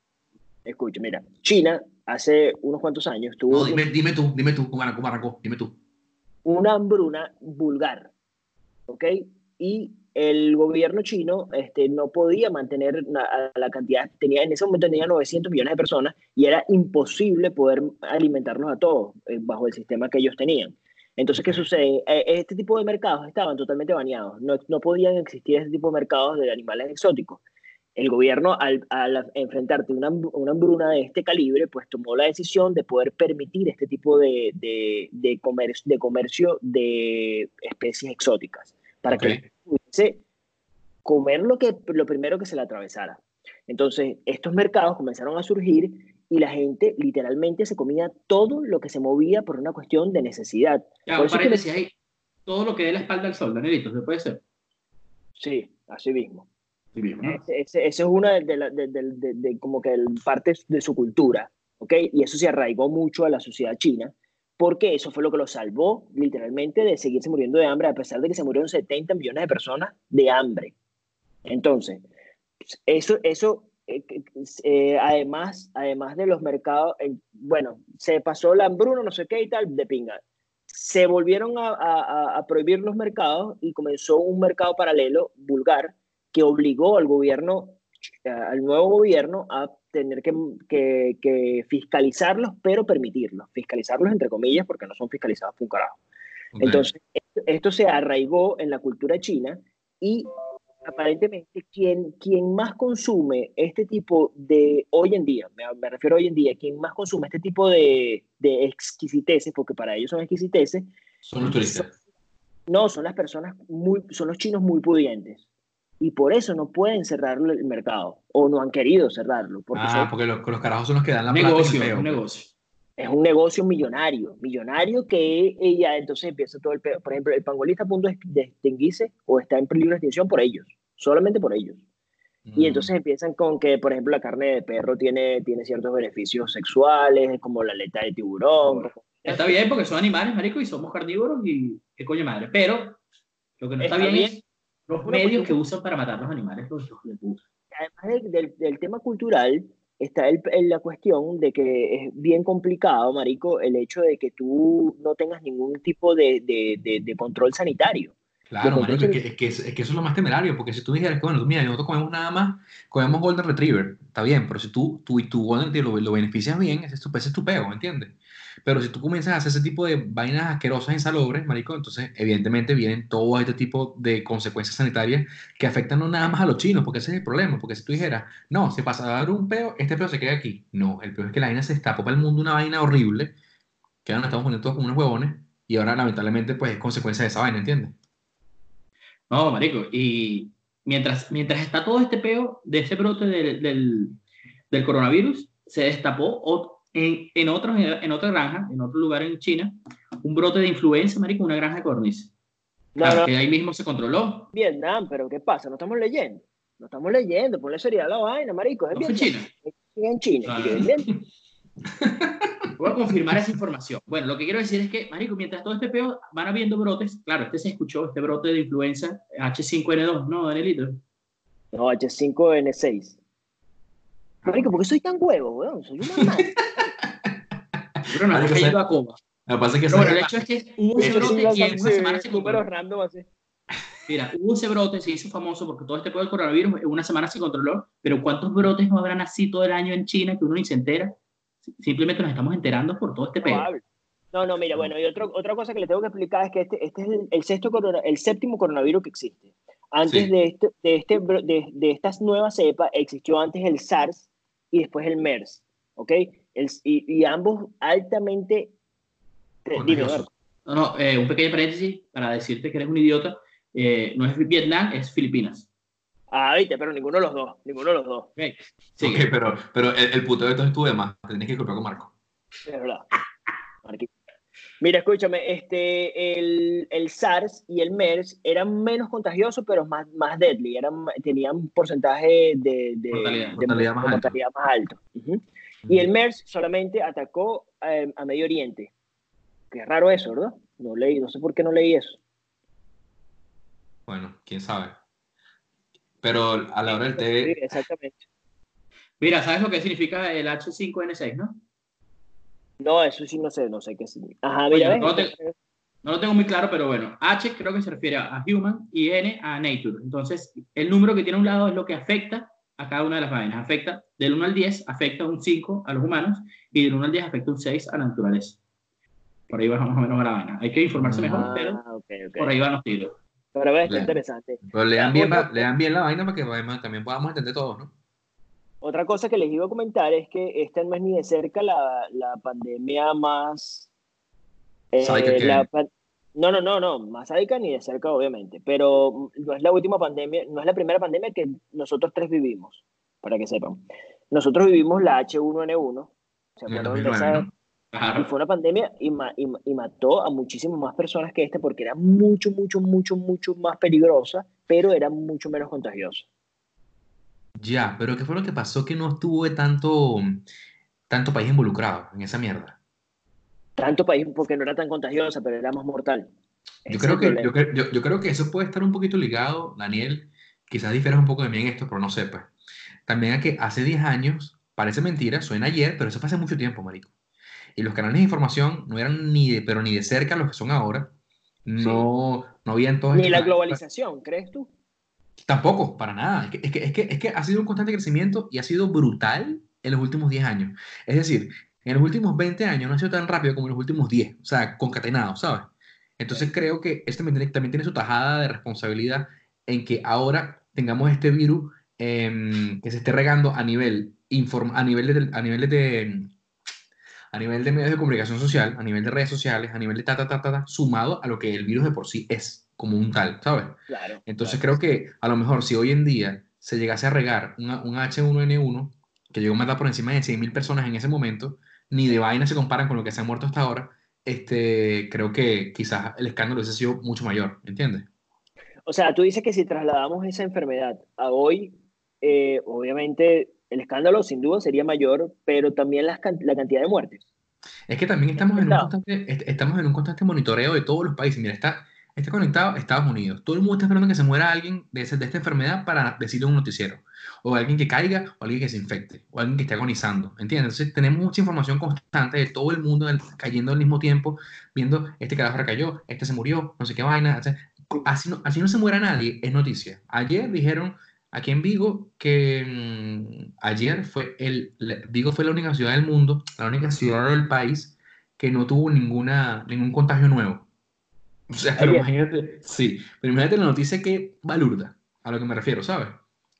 Escucha, mira, China hace unos cuantos años tuvo... No, dime, dime tú, dime tú, ¿cómo arrancó? Dime tú. Una hambruna vulgar, ¿ok? Y el gobierno chino este, no podía mantener la, la, cantidad, tenía, en ese momento tenía 900 millones de personas y era imposible poder alimentarlos a todos eh, bajo el sistema que ellos tenían. Entonces, ¿qué sucede? Eh, este tipo de mercados estaban totalmente baneados, no, no podían existir ese tipo de mercados de animales exóticos el gobierno, al, al enfrentarte a una, una, hambruna de este calibre, pues tomó la decisión de poder permitir este tipo de, de, de, comercio, de comercio de especies exóticas, para okay. que pudiese comer lo, que, lo primero que se le atravesara. Entonces, estos mercados comenzaron a surgir y la gente literalmente se comía todo lo que se movía por una cuestión de necesidad. Ya, por eso que hay todo lo que dé la espalda al sol, Danielito, ¿se puede ser? Sí, así mismo. Ese, es una de, como que parte de su cultura, ¿ok? Y eso se arraigó mucho a la sociedad china, porque eso fue lo que lo salvó literalmente de seguirse muriendo de hambre, a pesar de que se murieron 70 millones de personas de hambre. Entonces, eso, eso eh, eh, además, además de los mercados, bueno, se pasó la hambruna, no sé qué y tal, de pinga. Se volvieron a prohibir los mercados y comenzó un mercado paralelo vulgar que obligó al gobierno, al nuevo gobierno, a tener que, que, que fiscalizarlos, pero permitirlos. Fiscalizarlos entre comillas, porque no son fiscalizados por un carajo. Okay. Entonces, esto, esto, se arraigó en la cultura china y aparentemente quien, quien más consume este tipo de, hoy en día, me, me refiero hoy en día, quien más consume este tipo de, de exquisiteces, porque para ellos son exquisiteces, son los turistas. No, son las personas muy, son los chinos muy pudientes y por eso no pueden cerrar el mercado o no han querido cerrarlo. Porque ah, son, porque los, los, carajos son los que dan la negocio, plata. Un negocio. Es un negocio millonario, millonario que ella entonces empieza todo el pedo. Por ejemplo, el pangolín está a punto de extinguirse o está en peligro de extinción por ellos, solamente por ellos. Mm. Y entonces empiezan con que, por ejemplo, la carne de perro tiene, tiene ciertos beneficios sexuales, como la aleta de tiburón. Bueno, está bien porque son animales, marico, y somos carnívoros y qué coño madre. Pero lo que no está, está bien, bien es los medios que usan para matar los animales, los hijos de puta. Además del, del, del tema cultural, está el, el, la cuestión de que es bien complicado, Marico, el hecho de que tú no tengas ningún tipo de, de, de, de control sanitario. Claro, marico, es, que, es, que, es, que, eso es lo más temerario, porque si tú dijeras que, bueno, mira, nosotros comemos nada más, comemos Golden Retriever, está bien, pero si tú, tú y tu Golden Retriever lo, lo beneficias bien, ese es tu, ese es tu peo, ¿me entiendes? Pero si tú comienzas a hacer ese tipo de vainas asquerosas, insalubres, marico, entonces evidentemente vienen todo este tipo de consecuencias sanitarias que afectan no nada más a los chinos, porque ese es el problema, porque si tú dijeras, no, se pasa a dar un peo, este peo se queda aquí. No, el peo es que la vaina se destapó para el mundo una vaina horrible, que ahora nos estamos poniendo todos como unos huevones, y ahora lamentablemente pues es consecuencia de esa vaina, ¿entiendes? No, marico, y mientras, mientras está todo este peo de ese brote del, del, del coronavirus, se destapó otro en, en, otros, en otra granja, en otro lugar en China, un brote de influenza, marico, una granja de codornices. Claro, que ahí mismo se controló. Vietnam, pero ¿qué pasa? No estamos leyendo. No estamos leyendo, ponle seriedad a la vaina, marico. Es ¿No fue. China? En China. Claro. Voy a confirmar esa información. Bueno, lo que quiero decir es que, marico, mientras todo este peo van habiendo brotes, claro, este se escuchó, este brote de influenza H5N2, ¿no, Danielito? No, H5N6. Marico, ¿por qué soy tan huevo, weón? Soy una madre. Pero no, Marico, se- a coma. Lo que pasa es que Pero bueno, el hecho es que hubo ese brote y en una semana se números controló. random así. Mira, hubo ese brote, se hizo famoso porque todo este pedo del coronavirus en una semana se controló, pero ¿cuántos brotes no habrán así todo el año en China que uno ni se entera? Simplemente nos estamos enterando por todo este pedo. No, no, mira, bueno, y otro, otra cosa que les tengo que explicar es que este, este es el, el sexto corona- el séptimo coronavirus que existe. Antes Sí. de, este, de, este, de, de estas nuevas cepas existió antes el SARS y después el MERS, ¿ok? El, y, y ambos altamente... te- Dime. No, no, eh, un pequeño paréntesis para decirte que eres un idiota. Eh, no es Vietnam, es Filipinas. Ah, viste, pero ninguno de los dos, ninguno de los dos, Ok, sigue. Ok, pero, pero el, el puto de esto estuve más. Tenés que disculpar con Marco. es verdad. Mira, escúchame, este, el, el SARS y el MERS eran menos contagiosos, pero más, más deadly, eran, tenían un porcentaje de, de, Mortalidad. de Mortalidad más mortalidad más alto. Y el MERS solamente atacó eh, a Medio Oriente. Qué raro eso, ¿verdad? No leí, no sé por qué no leí eso. Bueno, quién sabe. Pero a la hora del Sí, té, exactamente. Mira, ¿sabes lo que significa el H5N6, no? No, eso sí no sé, no sé qué significa. Ajá, Oye, mira, no ¿ves? te- No lo tengo muy claro, pero bueno, H creo que se refiere a human y N a nature. Entonces, el número que tiene a un lado es lo que afecta a cada una de las vainas. Afecta del 1 al 10, afecta un 5 a los humanos y del 1 al 10 afecta un 6 a la naturaleza. Por ahí va más o menos a la vaina. Hay que informarse mejor, pero Ah, ok, ok. por ahí van los tiros. Pero ves, está interesante. pero lean Ah, bien, otra- va- lean bien la vaina para que además también podamos entender todos, ¿no? Otra cosa que les iba a comentar es que esta no es ni de cerca la, la pandemia más... eh, la no, no, no, no, más sádica ni de cerca, obviamente, pero no es la última pandemia, no es la primera pandemia que nosotros tres vivimos, para que sepan. Nosotros vivimos la H1N1, ¿se acuerdan de 2009, esa? ¿no? Y fue una pandemia y, ma- y ma- y mató a muchísimas más personas que esta porque era mucho, mucho, mucho, mucho más peligrosa, pero era mucho menos contagiosa. Ya, pero ¿qué fue lo que pasó que no estuvo tanto, tanto país involucrado en esa mierda? Tanto país porque no era tan contagiosa, pero era más mortal. Yo creo, que, yo, creo que eso puede estar un poquito ligado, Daniel, quizás difieras un poco de mí en esto, pero no sé, pues. También a que hace 10 años, parece mentira, suena ayer, pero eso fue hace mucho tiempo, marico. Y los canales de información no eran ni de, pero ni de cerca los que son ahora. No, no habían todos Ni la canales. globalización, ¿crees tú? Tampoco, para nada. Es que, es que, es que, ha sido un constante crecimiento y ha sido brutal en los últimos 10 años. Es decir, en los últimos 20 años no ha sido tan rápido como en los últimos 10, o sea, concatenado, ¿sabes? Entonces creo que esto también tiene, también tiene su tajada de responsabilidad en que ahora tengamos este virus em, que se esté regando a nivel, inform- a nivel de, a nivel de, a nivel de medios de comunicación social, a nivel de redes sociales, a nivel de ta, ta, ta, ta, ta, sumado a lo que el virus de por sí es, como un tal, ¿sabes? Claro. Entonces claro. creo que a lo mejor si hoy en día se llegase a regar una- un H1N1 que llegó a matar por encima de 100.000 personas en ese momento, ni de vaina se comparan con lo que se ha muerto hasta ahora, este, creo que quizás el escándalo hubiese sido mucho mayor, ¿entiendes? O sea, tú dices que si trasladamos esa enfermedad a hoy, eh, obviamente el escándalo sin duda sería mayor, pero también can- la cantidad de muertes. Es que también estamos en un constante, est- estamos en un constante monitoreo de todos los países. Mira, está, está conectado Estados Unidos. Todo el mundo está esperando que se muera alguien de, ese- de esta enfermedad para decirle en un noticiero. O alguien que caiga, o alguien que se infecte, o alguien que esté agonizando. ¿Entiendes? Entonces tenemos mucha información constante de todo el mundo cayendo al mismo tiempo, viendo este carajo recayó, este se murió, no sé qué vaina. o sea, así, no, así no se muera nadie, es noticia. Ayer dijeron aquí en Vigo que mm, ayer fue el, la- Vigo fue la única ciudad del mundo, la única ciudad del país que no tuvo ninguna, ningún contagio nuevo. O sea, pero imagínate, sí, pero imagínate la noticia que balurda, a lo que me refiero, ¿sabes?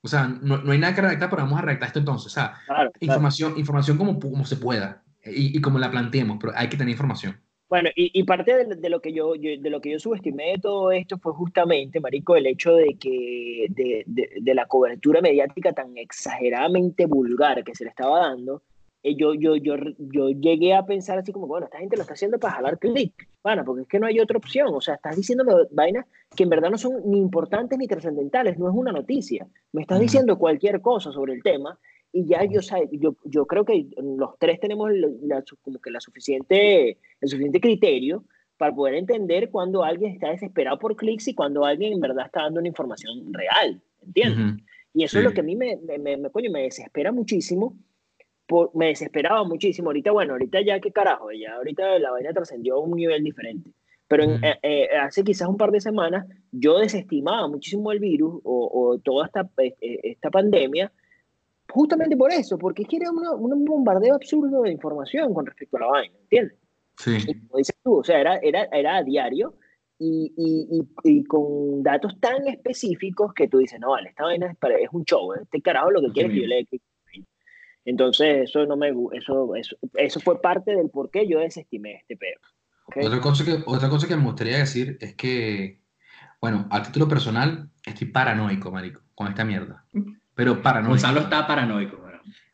O sea, no, no hay nada que redactar, pero vamos a redactar esto entonces. O sea, Claro, claro. información, información como, como se pueda y, y como la planteemos, pero hay que tener información. Bueno, y, y parte de, de lo que yo, yo- de lo que yo subestimé de todo esto fue justamente, marico, el hecho de que de, de- de la cobertura mediática tan exageradamente vulgar que se le estaba dando eh, yo, yo, yo, yo llegué a pensar así como, bueno, esta gente lo está haciendo para jalar clic, bueno, porque es que no hay otra opción, o sea, estás diciendo vainas que en verdad no son ni importantes ni trascendentales, no es una noticia, me estás diciendo cualquier cosa sobre el tema y ya yo, yo, yo creo que los tres tenemos la, como que la suficiente, el suficiente criterio para poder entender cuando alguien está desesperado por clics y cuando alguien en verdad está dando una información real, ¿entiendes? Y eso es lo que a mí me, me, me, coño, me desespera muchísimo me desesperaba muchísimo. Ahorita, bueno, ahorita ya qué carajo, ya ahorita la vaina trascendió a un nivel diferente. Pero eh, eh, hace quizás un par de semanas yo desestimaba muchísimo el virus o, o toda esta, eh, esta pandemia justamente por eso, porque es que era un bombardeo absurdo de información con respecto a la vaina, ¿entiendes? Sí. como dices tú, o sea, era, era, era a diario y, y, y, con datos tan específicos que tú dices, no, vale, esta vaina es, es un show, este carajo lo que quiere que yo le entonces, eso no me eso, eso, eso fue parte del por qué yo desestimé este pedo. Otra, cosa que, otra cosa que me gustaría decir es que, bueno, a título personal, estoy paranoico, marico, con esta mierda. Pero paranoico. Gonzalo está paranoico,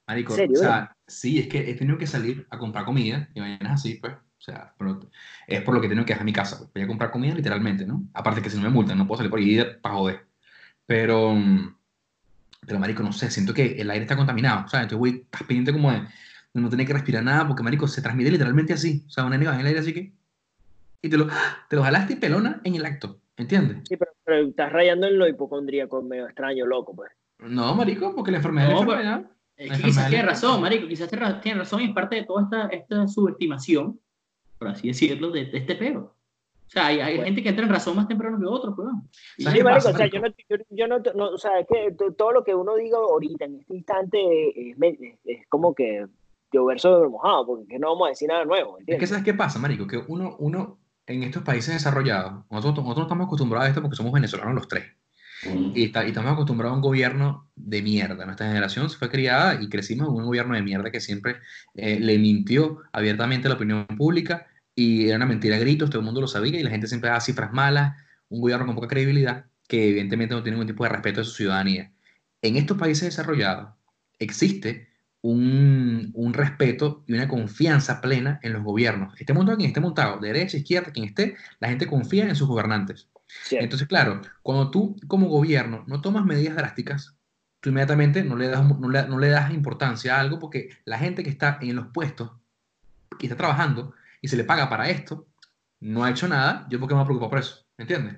Marico, o sea, sí, es que he tenido que salir a comprar comida y mañana así, pues. O sea, es por lo que tengo que dejar mi casa. Pues. Voy a comprar comida literalmente, ¿no? Aparte que si no me multan, no puedo salir por ahí para joder. Pero, pero, marico, no sé, siento que el aire está contaminado, ¿sabes? Entonces, güey, estás pendiente como de, no tener que respirar nada, porque, marico, se transmite literalmente así. O sea, una nega en el aire así que... Y te lo, te lo jalaste y pelona en el acto, ¿entiendes? Sí, pero, estás rayando en lo hipocondríaco, medio extraño, loco, pues. No, marico, porque la enfermedad es la enfermedad. quizás tiene razón, marico, quizás tiene razón y es parte de toda esta, esta subestimación, por así decirlo, de, de este peo. O sea, hay, hay gente que entra en razón más temprano que otros, pues. Sí, marico, o sea, yo, no, yo, no, no, o sea, es que todo lo que uno diga ahorita, en este instante, es, es, como que llover sobre mojado, porque no vamos a decir nada nuevo, ¿entiendes? Es que, ¿sabes qué pasa, marico? Que uno, uno en estos países desarrollados, nosotros, nosotros no estamos acostumbrados a esto porque somos venezolanos los tres. Y, está, y, estamos acostumbrados a un gobierno de mierda. Nuestra generación se fue criada y crecimos en un gobierno de mierda que siempre eh, le mintió abiertamente a la opinión pública y era una mentira a gritos, todo el mundo lo sabía y la gente siempre daba cifras malas, un gobierno con poca credibilidad que evidentemente no tiene ningún tipo de respeto de su ciudadanía. En estos países desarrollados existe un, un, respeto y una confianza plena en los gobiernos. Este mundo quien esté montado, derecha, izquierda, quien esté, la gente confía en sus gobernantes. Entonces, claro, cuando tú como gobierno no tomas medidas drásticas, tú inmediatamente no le, das, no le, no le das importancia a algo porque la gente que está en los puestos, que está trabajando, y se le paga para esto, no ha hecho nada, yo porque me preocupo por eso, ¿me entiendes?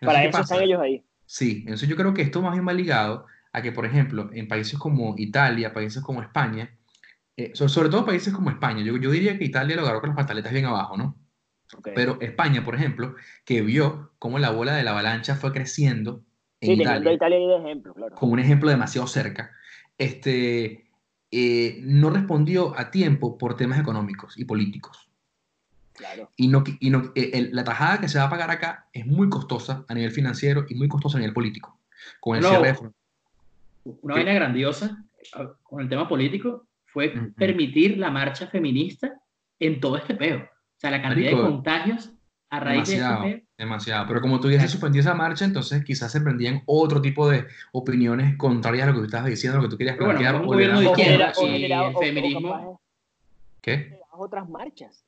para eso están ellos ahí. Sí, entonces yo creo que esto más bien va ligado a que, por ejemplo, en países como Italia, países como España, eh, sobre, todo países como España, yo, yo diría que Italia lo agarró con las pantaletas bien abajo, ¿no? Pero España, por ejemplo, que vio cómo la bola de la avalancha fue creciendo en sí, Italia, Italia de ejemplo, claro. como un ejemplo demasiado cerca, este, eh, no respondió a tiempo por temas económicos y políticos. Y, no, y no, eh, la tajada que se va a pagar acá es muy costosa a nivel financiero y muy costosa a nivel político. Con el Una vaina grandiosa con el tema político fue permitir la marcha feminista en todo este peo. O sea, la cantidad de contagios a raíz de este peo. Demasiado. Pero como tú dices, suspendió esa marcha, entonces quizás se prendían otro tipo de opiniones contrarias a lo que tú estabas diciendo, lo que tú querías plantear. Bueno, un gobierno de izquierda y el feminismo. ¿Qué? Otras marchas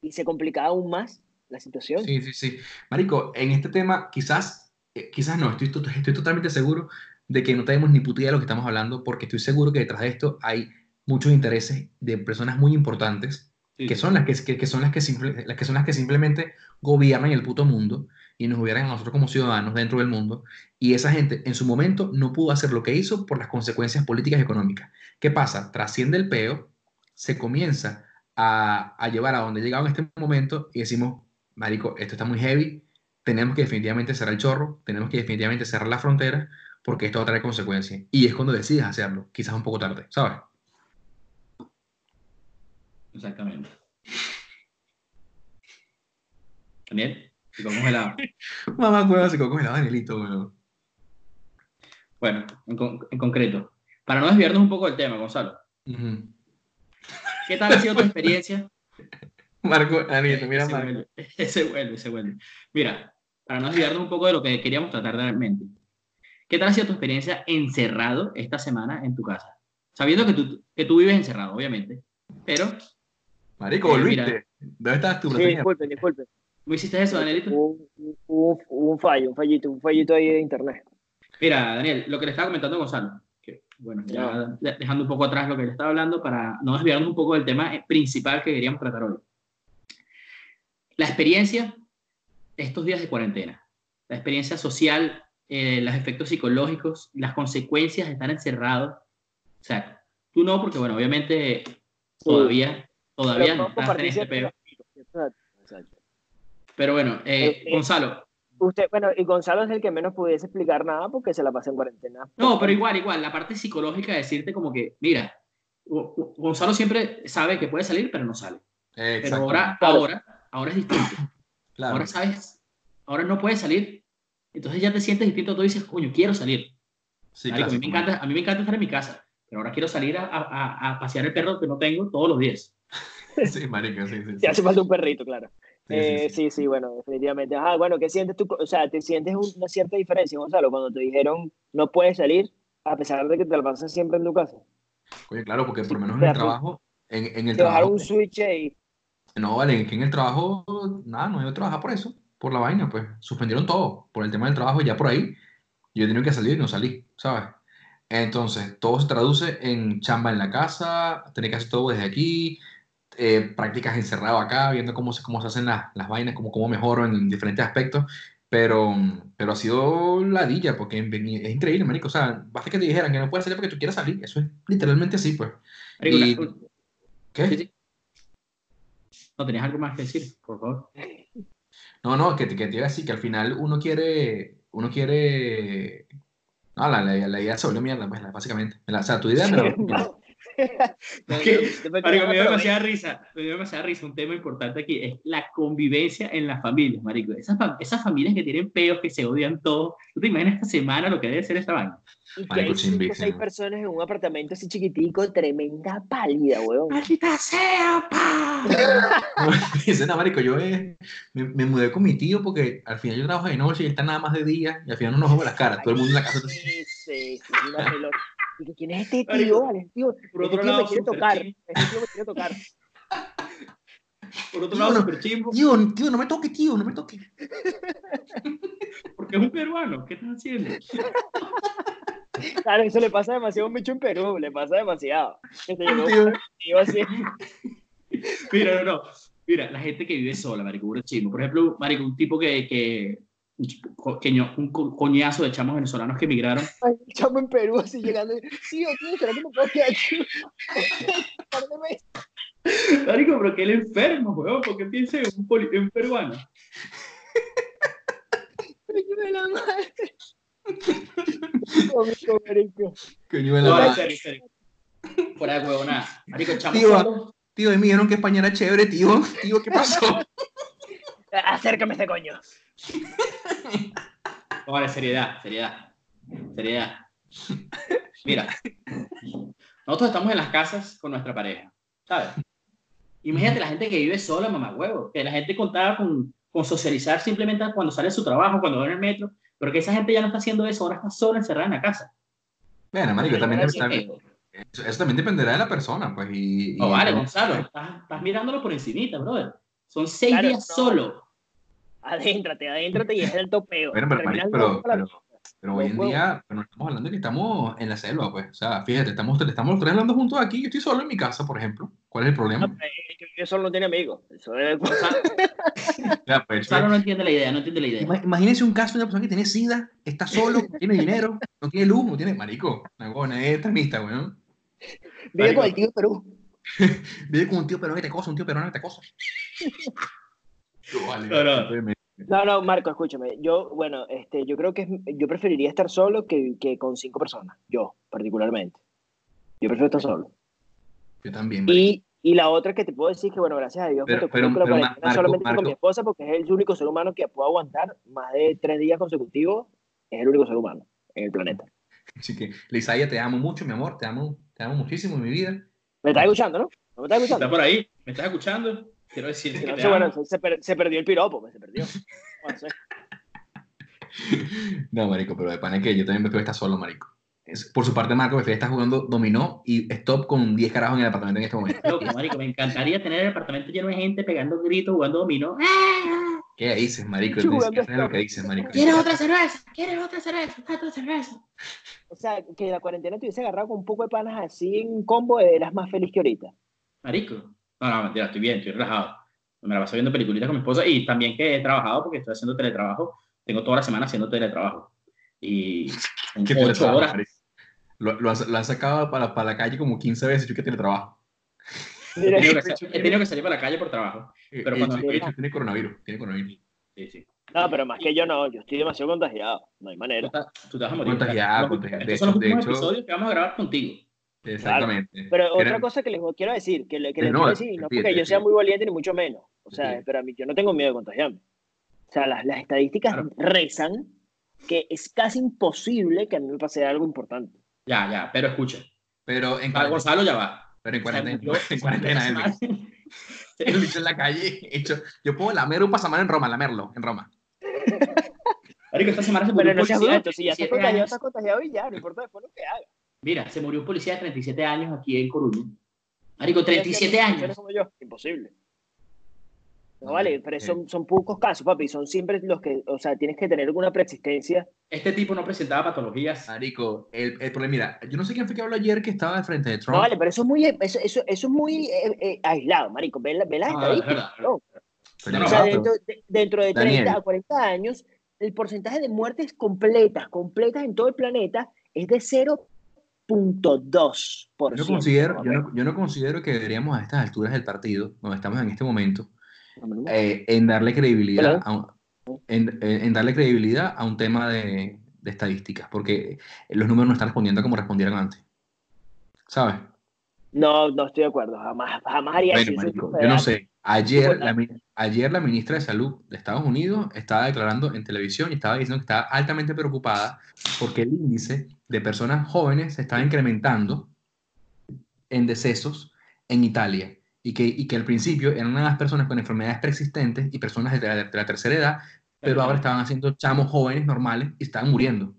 y se complicaba aún más la situación. Sí, sí, sí. Marico, en este tema quizás, eh, quizás no, estoy, estoy totalmente seguro de que no tenemos ni puta idea de lo que estamos hablando, porque estoy seguro que detrás de esto hay muchos intereses de personas muy importantes, que, son las que, que, son las que, las que son las que simplemente gobiernan el puto mundo y nos gobiernan a nosotros como ciudadanos dentro del mundo, y esa gente en su momento no pudo hacer lo que hizo por las consecuencias políticas y económicas. ¿Qué pasa? Trasciende el peo, se comienza a, llevar a donde llegado en este momento y decimos, Marico, esto está muy heavy, tenemos que definitivamente cerrar el chorro, tenemos que definitivamente cerrar la frontera, porque esto va a traer consecuencias. Y es cuando decides hacerlo, quizás un poco tarde, ¿sabes? Exactamente. Daniel, se congelado. Mamá, cueva, se congelado, Danielito, bueno. Bueno, en, concreto, para no desviarnos un poco del tema, Gonzalo. ¿Qué tal ha sido tu experiencia? Marco, Anito, mira Marco. Ese vuelve, ese vuelve. Mira, para no desviarnos un poco de lo que queríamos tratar realmente. ¿Qué tal ha sido tu experiencia encerrado esta semana en tu casa? sabiendo que tú, que tú vives encerrado, obviamente. Pero. Marico, Eh, volviste. ¿Dónde estabas tú? Sí, disculpen, disculpen. ¿Cómo hiciste eso, Danielito? Hubo un, hubo- hubo un fallo, un fallito, un fallito ahí de internet. Mira, Daniel, lo que le estaba comentando a Gonzalo, que bueno, ya de- dejando un poco atrás lo que le estaba hablando para no desviarnos un poco del tema eh, principal que queríamos tratar hoy. La experiencia de estos días de cuarentena, la experiencia social, eh, los efectos psicológicos, las consecuencias de estar encerrado. O sea, tú no, porque bueno, obviamente todavía, todavía Pero no estás en este ciertos peo. aspectos, exacto, exacto. Pero bueno, eh, Eh, eh, Gonzalo, Usted, bueno, y Gonzalo es el que menos pudiese explicar nada porque se la pasa en cuarentena. No, pero igual, igual, la parte psicológica de decirte como que, mira, Gonzalo siempre sabe que puede salir, pero no sale. Pero Exacto. ahora, Claro. ahora, ahora es distinto. Claro. Ahora sabes, ahora no puedes salir. Entonces ya te sientes distinto, tú dices, coño, quiero salir. Sí, Marico, a, mí me encanta, a mí me encanta estar en mi casa, pero ahora quiero salir a, a- a pasear el perro que no tengo todos los días. Sí, marico, sí, sí. Te hace falta un perrito, claro. Sí, Eh, sí, sí. sí, bueno, definitivamente. Ajá, bueno, ¿qué sientes tú? O sea, ¿te sientes una cierta diferencia, Gonzalo, cuando te dijeron no puedes salir a pesar de que te la pasas siempre en tu casa? Oye, claro, porque por lo menos en el trabajo, en, en el Te bajaron trabajo, un switch ahí. no, vale, es que en el trabajo, nada, no a trabajar por eso, por la vaina, pues, suspendieron todo, por el tema del trabajo, ya por ahí, yo tenía que salir y no salí, ¿sabes? Entonces, todo se traduce en chamba en la casa, tener que hacer todo desde aquí, eh, prácticas encerrado acá, viendo cómo se, cómo se hacen las, las vainas, cómo, cómo mejoro en diferentes aspectos, pero, pero ha sido ladilla, porque es increíble, marico, o sea, basta que te dijeran que no puedes salir porque tú quieras salir, eso es literalmente así, pues. Marico, Y- una- ¿Qué? sí, sí. No tenías algo más que decir, por favor. No, no, que que te iba a decir que al final uno quiere, uno quiere, no, la, la, la idea se volvió mierda, pues, básicamente. O sea, tu idea me Marico, me dio demasiada risa, me dio demasiada risa. Un tema importante aquí es la convivencia en las familias, marico. Esas, esas familias que tienen peos, que se odian todos. ¿Tú te imaginas esta semana lo que debe ser esta vaina? Y que hay cinco o chimbísimo. seis personas en un apartamento así chiquitico, tremenda pálida, weón. ¡Maldita sea, pa! Dice, no, marico, yo eh, me, me mudé con mi tío porque al final yo trabajo de noche y él está nada más de día y al final no nos vemos las caras, todo el mundo en la casa. Sí, sí, sí, una pelota. Que, ¿Quién es este tío? Vale, tío, Por este otro tío me lado, quiere súper tocar. chimbo. Este tío me quiere tocar. Por otro Tío, lado, no- súper chimbo, Tío, tío, no me toques, tío, no me toques. porque es un peruano. ¿Qué estás haciendo? Claro, eso le pasa demasiado mucho en Perú, le pasa demasiado. Tío. tío así. Mira, no, no. Mira, la gente que vive sola, marico, puro chimbo. Por ejemplo, marico, un tipo que... que un, chico- coño- un co- coñazo de chamos venezolanos que emigraron. Ay, chamo en Perú así llegando. Tío, tío, ¿será que me puedo quedar aquí? Marico, pero que él enfermo, weón, porque piensa en un, poli- en un peruano. Coño de la madre. Cómico, marico. Coño de No, la en serio, en serio. Fuera de huevonada. Marico, chamo Tío, solo- Tío, me dijeron que España era chévere, tío. Tío, ¿qué pasó? Acércame ese coño. Vale, seriedad, seriedad. Seriedad. Mira, nosotros estamos en las casas con nuestra pareja, ¿sabes? Imagínate la gente que vive sola, mamá huevo, que la gente contaba con, con socializar simplemente cuando sale de su trabajo, cuando va en el metro, pero que esa gente ya no está haciendo eso, ahora está sola, encerrada en la casa. Bueno, marico, también, Ahora sí también- eso, eso también dependerá de la persona, pues, y... y- No, vale, Gonzalo, estás, estás mirándolo por encimita, brother. Son seis Claro, días no. solo. Adéntrate, adéntrate y es el topeo. Bueno, pero, pero, pero, pero hoy en día, pero no estamos hablando de que estamos en la selva, pues. O sea, fíjate, estamos, estamos los tres hablando juntos aquí. Yo estoy solo en mi casa, por ejemplo. ¿Cuál es el problema? No, vive solo no tiene amigos. Eso es. Ya, pues, no entiende la idea, no entiende la idea. Ima- Imagínense un caso de una persona que tiene sida, está solo, no tiene dinero, no tiene luz, no tiene. Marico, una buena es extremista, weón. Vive con el tío Perú. Vive con un tío peruano que te cosa, un tío peruano que te cosa. Yo, vale, No, no. No, no, Marco, escúchame. Yo, bueno, este, yo creo que es- yo preferiría estar solo que, que con cinco personas. Yo, particularmente. Yo prefiero estar solo. Yo también. Y, y la otra que te puedo decir que, bueno, gracias a Dios Pero- me tocó pero- pero, cuarentena Marco, solamente Marco. con mi esposa porque es el único ser humano que puede aguantar más de tres días consecutivos. Es el único ser humano en el planeta. Así que, Lisaya, te amo mucho, mi amor, te amo, te amo muchísimo en mi vida. ¿Me estás escuchando, no? ¿No me estás ¿Está escuchando? por ahí? ¿Me estás escuchando? Quiero decirte que bueno, se, per- se perdió el piropo, pues, se perdió. Bueno. No, marico, pero de pana que yo también prefiero estar solo, marico. Es- por su parte, Marco Befier está jugando dominó y stop con 10 carajos en el apartamento en este momento. Loco, marico, me encantaría tener el apartamento lleno de gente pegando gritos, jugando dominó. ¡Ah! ¿Qué dices, marico? Que hacer lo que dices, marico. ¿Quieres otra cerveza? ¿Quieres otra cerveza? Otra cerveza. O sea, que la cuarentena te hubiese agarrado con un poco de panas así en combo, eras más feliz que ahorita. Marico. No, no, mentira, estoy bien, estoy relajado. Me la paso viendo peliculitas con mi esposa y también que he trabajado porque estoy haciendo teletrabajo. Tengo toda la semana haciendo teletrabajo. Y son ¿Qué ocho teletrabajo, horas. Lo, lo, has, lo has sacado para, para la calle como 15 veces. Yo que teletrabajo. He Mira, tenido, que, he tenido que salir para la calle por trabajo. Pero Pero cuando- tiene coronavirus. Tiene coronavirus. Sí, sí. no, pero más que yo no, yo estoy demasiado contagiado, no hay Tú, manera. estás- tú te vas a morir. Contagiado, Los- contagiado. De Estos son los hecho- de últimos hecho- episodios que vamos a grabar contigo. Exactamente. Pero otra Era- cosa que les quiero decir, que, le- que Eh, les no, quiero decir, y no porque yo sea muy valiente ni mucho menos, o sea, Fíjate. pero a mí yo no tengo miedo de contagiarme. O sea, las, las estadísticas Claro. rezan que es casi imposible que a mí me pase algo importante. Ya, ya, pero escucha. Pero en cuarentena. Gonzalo ya va. Pero en cuarentena. yo- En cuarentena. en la calle. Hecho, yo puedo lamer un pasamano en Roma, lamerlo en Roma. Marico, esta semana se Pero no seas bruto, si ya estás 37 contagiado, estás contagiado y ya, no importa después lo que hagas. Mira, se murió un policía de 37 años aquí en Coruña. Marico, 37 años. Como yo, imposible. No vale, pero son, son pocos casos, papi, son siempre los que, o sea, tienes que tener alguna preexistencia. Este tipo no presentaba patologías. Marico, el, el problema, mira, yo no sé quién fue que habló ayer que estaba de frente de Trump. No vale, pero eso es muy, eso, eso, eso es muy eh, eh, aislado, marico. Ve, la- ve las Ah, estadísticas. O sea, dentro de, dentro de 30 Daniel. a 40 años, el porcentaje de muertes completas, completas en todo el planeta, es de 0.2%. Yo, considero, yo, no, yo no considero que deberíamos a estas alturas del partido, donde estamos en este momento, eh, en darle credibilidad a un, en, en darle credibilidad a un tema de, de estadísticas, porque los números no están respondiendo como respondieron antes. ¿Sabes? No, no estoy de acuerdo. Jamás, jamás haría Bueno, eso. marico, yo no sé. Ayer la, ayer la ministra de Salud de Estados Unidos estaba declarando en televisión y estaba diciendo que estaba altamente preocupada porque el índice de personas jóvenes se estaba incrementando en decesos en Italia y que, y que al principio eran unas personas con enfermedades preexistentes y personas de la, de la tercera edad, pero ahora estaban haciendo chamos jóvenes normales y estaban muriendo.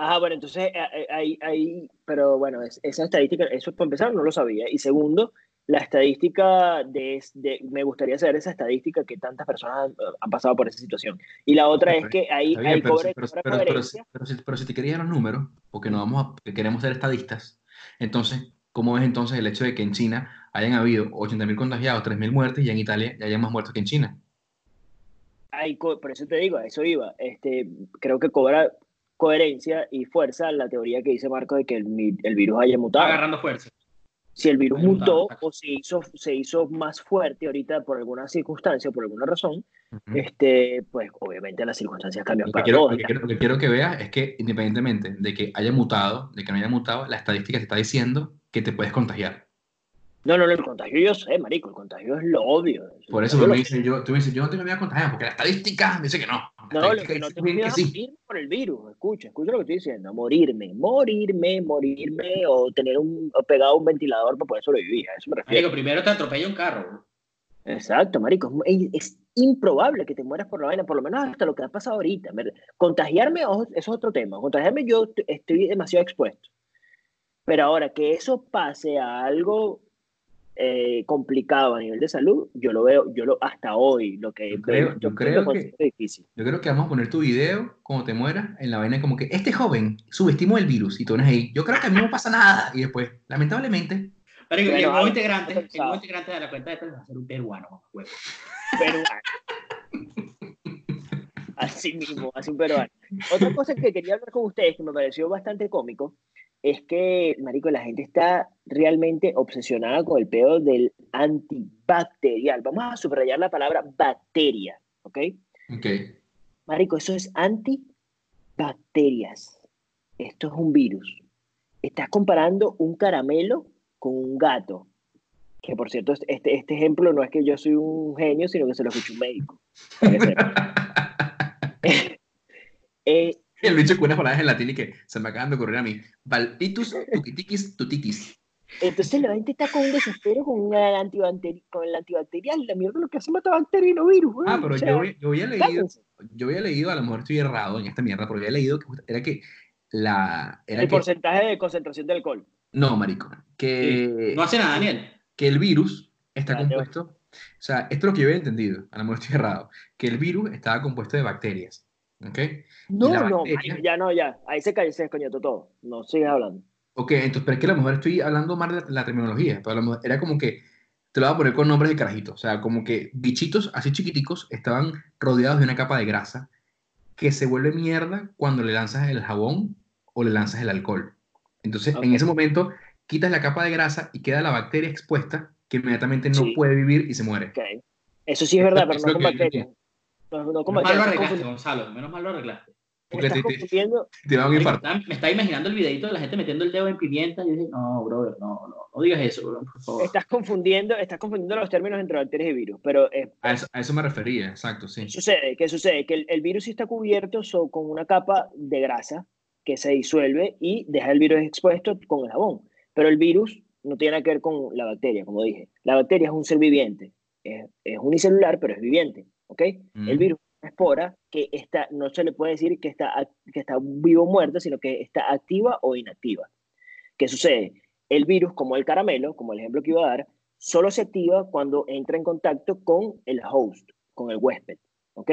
Ah, bueno, entonces eh, eh, ahí, ahí, pero bueno, es- esa estadística, eso por empezar no lo sabía. Y segundo, la estadística de, de- me gustaría saber esa estadística que tantas personas han, han pasado por esa situación. Y la otra es que ahí, bien, ahí pero, pero, si- pero te querías los números, porque no vamos a, que queremos ser estadistas, entonces, ¿cómo ves entonces el hecho de que en China hayan habido 80.000 contagiados, 3.000 muertes y en Italia ya hayan más muertos que en China? Co- por eso te digo, a eso iba. Este, creo que cobra coherencia y fuerza la teoría que dice Marco de que el, virus haya Está mutado. agarrando fuerza. Si el virus Haya mutó o se hizo, se hizo más fuerte ahorita por alguna circunstancia, por alguna razón, este, pues obviamente las circunstancias cambian Lo que, para quiero, todos. lo que quiero- lo que quiero que veas es que independientemente de que haya mutado, de que no haya mutado, la estadística te está diciendo que te puedes contagiar. No, no, no, el contagio yo sé, marico, el contagio es lo obvio. Por eso contagio me dicen, yo, tú me dices, yo no tengo miedo a contagiar, porque la estadística dice que no. No, lo que no miedo que es sí. morir por el virus. Escucha, escucha lo que estoy diciendo. Morirme, morirme, morirme o tener un o pegado a un ventilador para poder sobrevivir. A eso me refiero. Marico, primero te atropella un carro. bro. Exacto, marico. Es, es improbable que te mueras por la vaina, por lo menos hasta lo que ha pasado ahorita. Contagiarme, ojo, eso es otro tema. Contagiarme yo est- estoy demasiado expuesto. Pero ahora que eso pase a algo eh, complicado a nivel de salud, yo lo veo, yo lo hasta hoy, lo que Yo creo- veo, yo creo que- considero difícil. Yo creo que vamos a poner tu video cuando te mueras en la vaina como que este joven subestimó el virus y tú pones ahí. Yo creo que a mí no pasa nada. Y después, lamentablemente, el nuevo integrante, el nuevo integrante de la cuenta de esta va a ser un peruano, huevo. peruano. Así mismo, así un peruano. Otra cosa que quería hablar con ustedes, que me pareció bastante cómico, es que, marico, la gente está realmente obsesionada con el pedo del antibacterial. Vamos a subrayar la palabra bacteria, ¿ok? ok. Marico, eso es antibacterias. Esto es un virus. Estás comparando un caramelo con un gato. Que por cierto, este, este ejemplo no es que yo soy un genio, sino que se lo escuché un médico. Eh, El bicho con unas palabras en latín y que se me acaban de ocurrir a mí. Valpitus, tuquitiquis, tutitis. entonces la gente está con un desespero con con el antibacterial. La mierda lo que hace mata bacterias y no virus. güey. Ah, pero O sea, yo, había- yo había leído, yo había leído, a lo mejor estoy errado en esta mierda, pero había leído que era que la... Era el que- porcentaje de concentración de alcohol. No, marico. Que, No hace nada, Daniel. que el virus está compuesto... O sea, esto es lo que yo había entendido, a lo mejor estoy errado, que el virus estaba compuesto de bacterias, ¿ok? No, la no, bacteria- ya no, ya. Ahí se cayó, se descoñetó todo. No sigas hablando. Ok, entonces, pero es que a lo mejor estoy hablando mal de la, terminología, pero a lo mejor era como que, te lo voy a poner con nombres de carajitos, o sea, como que bichitos así chiquiticos estaban rodeados de una capa de grasa que se vuelve mierda cuando le lanzas el jabón o le lanzas el alcohol. Entonces, en ese momento, quitas la capa de grasa y queda la bacteria expuesta que inmediatamente no Sí. puede vivir y se muere. Ok. Eso sí es verdad, pero Es no con bacterias. No, no con Menos mal lo arreglaste, Gonzalo. Menos mal lo arreglaste. Porque estás te, te, confundiendo te Marico, infarto. está- me está imaginando el videito de la gente metiendo el dedo en pimienta. Y yo dije, no, brother, no, no, no digas eso, bro, por favor. Estás confundiendo, estás confundiendo los términos entre bacterias y virus, pero eh, A eso, a eso me refería, exacto, sí. ¿qué sucede? ¿Qué sucede? Que el, el virus sí está cubierto so- con una capa de grasa que se disuelve y deja el virus expuesto con el jabón. Pero el virus no tiene nada que ver con la bacteria, como dije. La bacteria es un ser viviente, es, es unicelular, pero es viviente, ¿ok? Mm. El virus es una espora que está, no se le puede decir que está, que está vivo o muerta, sino que está activa o inactiva. ¿Qué sucede? El virus, como el caramelo, como el ejemplo que iba a dar, solo se activa cuando entra en contacto con el host, con el huésped, ¿ok?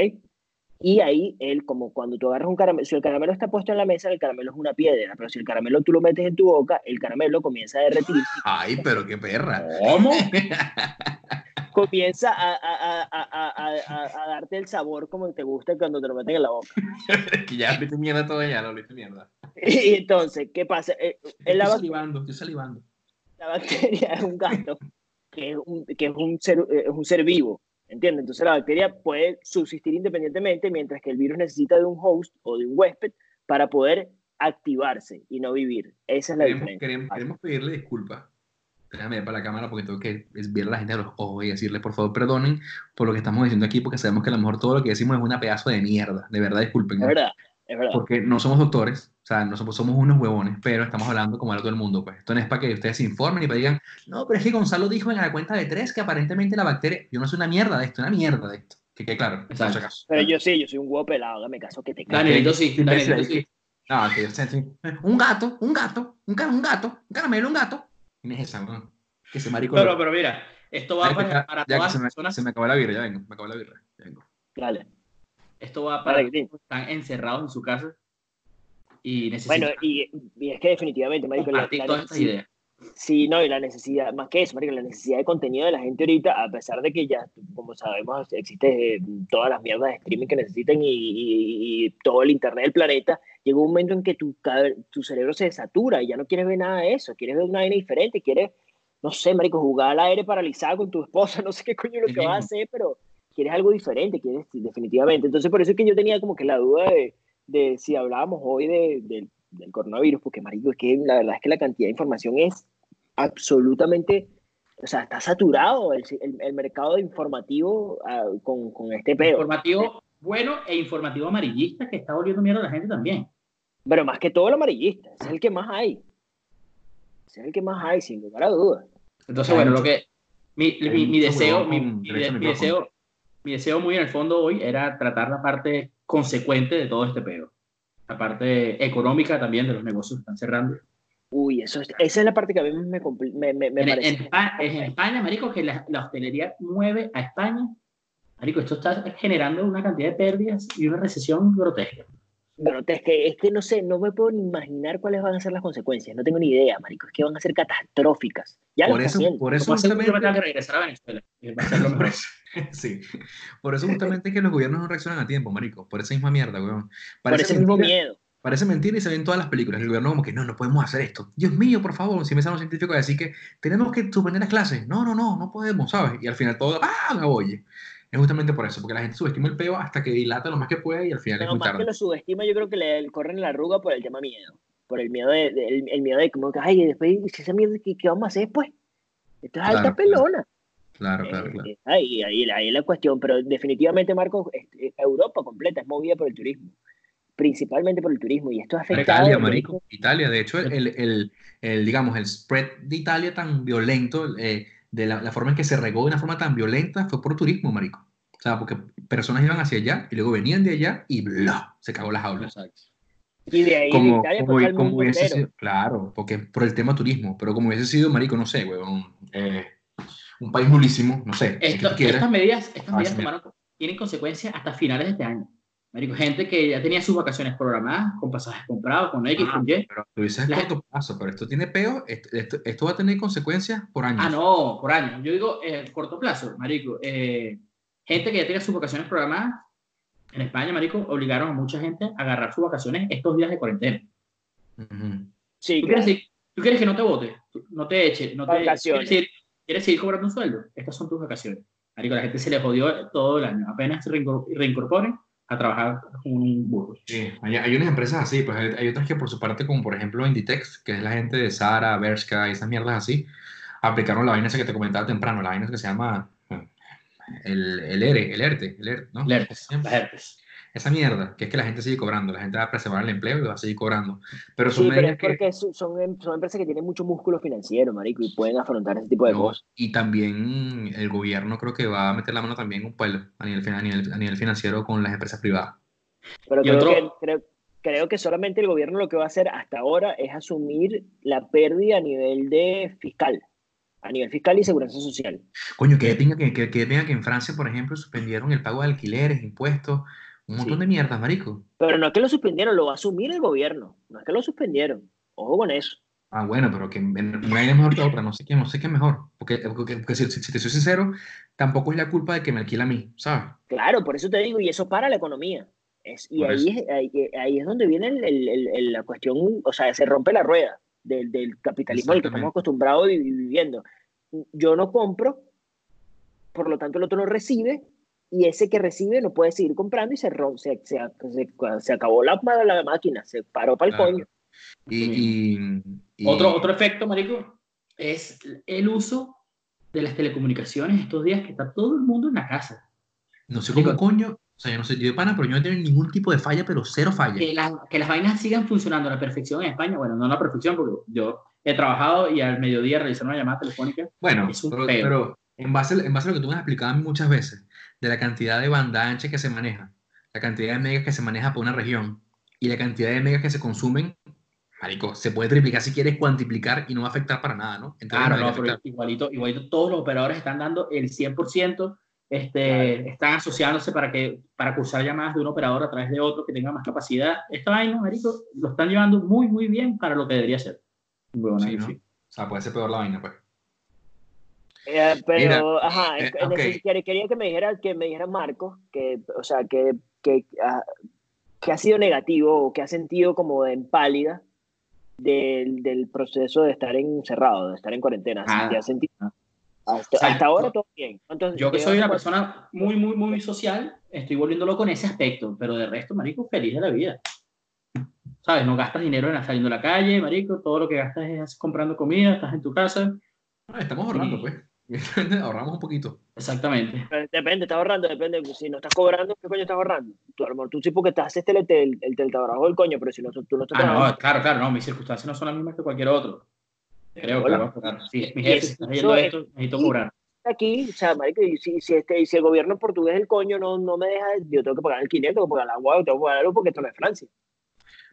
Y ahí, él, como cuando tú agarras un caramelo, si el caramelo está puesto en la mesa, el caramelo es una piedra, pero si el caramelo tú lo metes en tu boca, el caramelo comienza a derretir, Ay, pero qué perra. ¿Cómo? comienza a, a- a- a- darte el sabor como te gusta cuando te lo meten en la boca. que ya viste mierda todo ya, lo viste mierda. Y entonces, ¿qué pasa? Eh, la, Estoy bac- salivando, estoy salivando. la bacteria es un gato que es un, que es un, ser, eh, es un ser vivo, ¿entiendes? Entonces la bacteria puede subsistir independientemente mientras que el virus necesita de un host o de un huésped para poder activarse y no vivir. Esa es la Queremos, diferencia. queremos, queremos pedirle disculpas. Déjame ver para la cámara porque tengo que ver a la gente a los ojos y decirle, por favor, perdonen por lo que estamos diciendo aquí, porque sabemos que a lo mejor todo lo que decimos es una pedazo de mierda. De verdad, disculpen. Es verdad, es verdad. Porque no somos doctores, o sea, no somos, somos unos huevones, pero estamos hablando como habla todo el mundo. Pues esto no es para que ustedes se informen y para que digan, no, pero es que Gonzalo dijo en la cuenta de tres que aparentemente la bacteria, yo no soy una mierda de esto, una mierda de esto. Que quede claro, por si Exacto. acaso. Pero yo sí, yo soy un huevo pelado, hágame caso que te cago. Danielito sí, Danielito sí. No, que yo sé, sí. Un gato, un gato, un, un gato, un caramelo, un gato. ¿Quién es esa, weón? Que ese marico. Pero, pero mira, esto va Ya, para, ya, para ya que todas se las me, personas. se me acabó la birra, ya vengo, me acabó la birra. Ya vengo. Dale. Esto va para Dale, que están encerrados en su casa y necesitan Bueno, y, y es que definitivamente, marico, la, la todas estas necesidad- ideas. Sí, no, y la necesidad, más que eso, marico, la necesidad de contenido de la gente ahorita, a pesar de que ya, como sabemos, existe eh, todas las mierdas de streaming que necesitan y, y- y todo el internet del planeta, llegó un momento en que tu, tu cerebro se satura y ya no quieres ver nada de eso, quieres ver una vaina diferente, quieres, no sé, marico, jugar al aire paralizado con tu esposa, no sé qué coño lo que vas a hacer, pero quieres algo diferente, quieres definitivamente. Entonces, por eso es que yo tenía como que la duda de, de si hablábamos hoy de, del- del coronavirus, porque, marico, es que la verdad es que la cantidad de información es absolutamente, o sea, está saturado el, el, el mercado informativo ah, con, con este peo. Informativo bueno e informativo amarillista que está volviendo mierda a la gente también. Pero más que todo el amarillista, es el que más hay. Es el que más hay, sin lugar a dudas. Entonces, Hay bueno, mucho- lo que mi, mi, mi deseo, mi, mi deseo, mi deseo muy en el fondo hoy era tratar la parte consecuente de todo este pedo. La parte económica también de los negocios que están cerrando. Uy, eso es- esa es la parte que a mí me, me, me, me en, parece. en en España, marico, que la, la hostelería mueve a España. Marico, esto está generando una cantidad de pérdidas y una recesión grotesca. Pero es que, es que no sé, no me puedo ni imaginar cuáles van a ser las consecuencias. No tengo ni idea, marico. Es que van a ser catastróficas. Ya Por eso, por Eso eso va a ser que justamente. regresar a Venezuela. y va a ser lo Por eso, sí. Por eso justamente es que los gobiernos no reaccionan a tiempo, marico. Por esa misma mierda, weón. Por ese mismo miedo. Parece mentira y se ven todas las películas. El gobierno como que no, no podemos hacer esto. Dios mío, por favor, si me salen los científicos a decir que tenemos que suspender las clases. No, no, no, no podemos, ¿sabes? Y al final todo, ¡ah! Me oye. Es justamente por eso, porque la gente subestima el peo hasta que dilata lo más que puede y al final es Pero muy más que tarde. lo subestima, yo creo que le corren la arruga por el tema miedo. Por el miedo de, de- el, el miedo de como que, ay, después, si esa mierda, ¿qué, qué vamos a hacer después? Esto es Claro, alta pelona. Claro, claro, Eh, claro. eh, ahí, ahí, ahí es la cuestión, pero definitivamente, Marco, este, Europa completa es movida por el turismo, principalmente por el turismo, y esto ha afectado... Italia, marico. Italia, de hecho, el, el, el- el, digamos, el spread de Italia tan violento, eh, de la, la forma en que se regó de una forma tan violenta, fue por turismo, marico. O sea, porque personas iban hacia allá y luego venían de allá y bla, se cagó la jaula. Exacto. Y de ahí como, Italia como, al como hubiese sido, claro, porque por el tema turismo, pero como hubiese sido, marico, no sé, weón, eh, un país nulísimo, no sé, Esto- estas medidas, estas Ah, medidas tomaron- tienen consecuencias hasta finales de este año. Marico, gente que ya tenía sus vacaciones programadas, con pasajes comprados, con X, Ah, con Y. pero tú dices La- corto plazo, pero esto tiene peo, esto, esto, esto va a tener consecuencias por años. Ah, no, por año. Yo digo eh, corto plazo, marico. Eh, gente que ya tenía sus vacaciones programadas, en España, marico, obligaron a mucha gente a agarrar sus vacaciones estos días de cuarentena. Ujú. Sí, ¿Tú claro. quieres, tú quieres que no te votes? Tú- No te eches, no te... Vacaciones. ¿Quieres seguir, quieres seguir cobrando un sueldo? Estas son tus vacaciones. Marico, la gente se le jodió todo el año. Apenas se reincor- reincorporen a trabajar con un burro. Sí, hay, hay unas empresas así, pues hay, hay otras que por su parte, como por ejemplo Inditex, que es la gente de Zara, Bershka y esas mierdas así, aplicaron la vaina esa que te comentaba temprano, la vaina que se llama eh, el, el ERE, el ERTE, el ERTE, ¿no? El las herpes. Esa mierda, que es que la gente sigue cobrando, la gente va a preservar el empleo y va a seguir cobrando. Pero son Sí, pero es que... porque son, son, em- son empresas que tienen mucho músculo financiero, marico, y pueden afrontar ese tipo de No, cosas. y también el gobierno creo que va a meter la mano también un pueblo a nivel, a nivel, a nivel financiero con las empresas privadas. Pero creo, otro- que, creo, creo que solamente el gobierno lo que va a hacer hasta ahora es asumir la pérdida a nivel de fiscal, a nivel fiscal y seguridad social. Coño, que de pinga que, que, que de pinga que en Francia, por ejemplo, suspendieron el pago de alquileres, impuestos, un montón Sí. de mierdas, marico. Pero no es que lo suspendieron, lo va a asumir el gobierno, no es que lo suspendieron. Ojo con eso. Ah, bueno, pero que una es mejor que otra, no sé qué, no sé qué es mejor. Porque, porque, porque si, si- te soy sincero, tampoco es la culpa de que me alquila a mí, ¿sabes? Claro, por eso te digo, y eso para la economía. Es, y ahí es, ahí, ahí es donde viene el- el- el- la cuestión, o sea, se rompe la rueda del, del capitalismo al que estamos acostumbrados viviendo. Yo no compro, por lo tanto el otro no recibe, y ese que recibe no puede seguir comprando y se, rom- se, se, se, se acabó la, la máquina, se paró para el Claro. coño. Y, y- y- Otro, otro efecto, marico, es el uso de las telecomunicaciones estos días que está todo el mundo en la casa. no sé cómo coño, o sea, yo no sé, yo de pana, pero yo no tengo ningún tipo de falla, pero cero falla. Que, las- que las vainas sigan funcionando a la perfección en España. Bueno, no a la perfección, porque yo he trabajado y al mediodía realizar una llamada telefónica. Bueno, Es un pero, pero en, base, en base a lo que tú me has explicado a mí muchas veces, de la cantidad de banda ancha que se maneja, la cantidad de megas que se maneja por una región y la cantidad de megas que se consumen, marico, se puede triplicar si quieres cuantiplicar y no va a afectar para nada, ¿no? Entonces, Claro, no no, debería pero afectar. igualito, igualito todos los operadores están dando el 100%, este, están asociándose para, que, para cruzar llamadas de un operador a través de otro que tenga más capacidad. Esta vaina, marico, lo están llevando muy, muy bien para lo que debería ser. Bueno, Sí, ahí ¿no? sí. O sea, puede ser peor la vaina, pues. Eh, pero, Mira, ajá, eh, es- ok. neces- quería, quería que me dijera, que me dijera Marco, que, o sea, que, que, ah, que ha sido negativo o que ha sentido como de empálida del, del proceso de estar encerrado, de estar en cuarentena. Que ha sentido, Ah. hasta, O sea, hasta ahora todo bien. Entonces, Yo que llevas soy una persona muy, muy, muy social, estoy volviéndolo con ese aspecto, pero de resto, marico, feliz de la vida. ¿Sabes? No gastas dinero en saliendo a la calle, marico, todo lo que gastas es comprando comida, estás en tu casa. Ah, estamos ahorrando, Sí. pues. Ahorramos un poquito. Exactamente. Pero Depende, estás ahorrando, depende. Si no estás cobrando, ¿qué coño estás ahorrando? Tú, a lo mejor tú sí porque estás este, el, el, el teletrabajo del coño, pero si no, tú no estás Ah, trabajando. no, claro, claro, no, mis circunstancias no son las mismas que cualquier otro. Creo Hola. cobrar. Si mi jefe está leyendo es- esto, necesito cobrar. aquí, o sea, marico, y si, si, este, y si el gobierno portugués del coño no, no me deja, yo tengo que pagar el 500, tengo que pagar el agua, tengo que pagar algo porque esto no es Francia.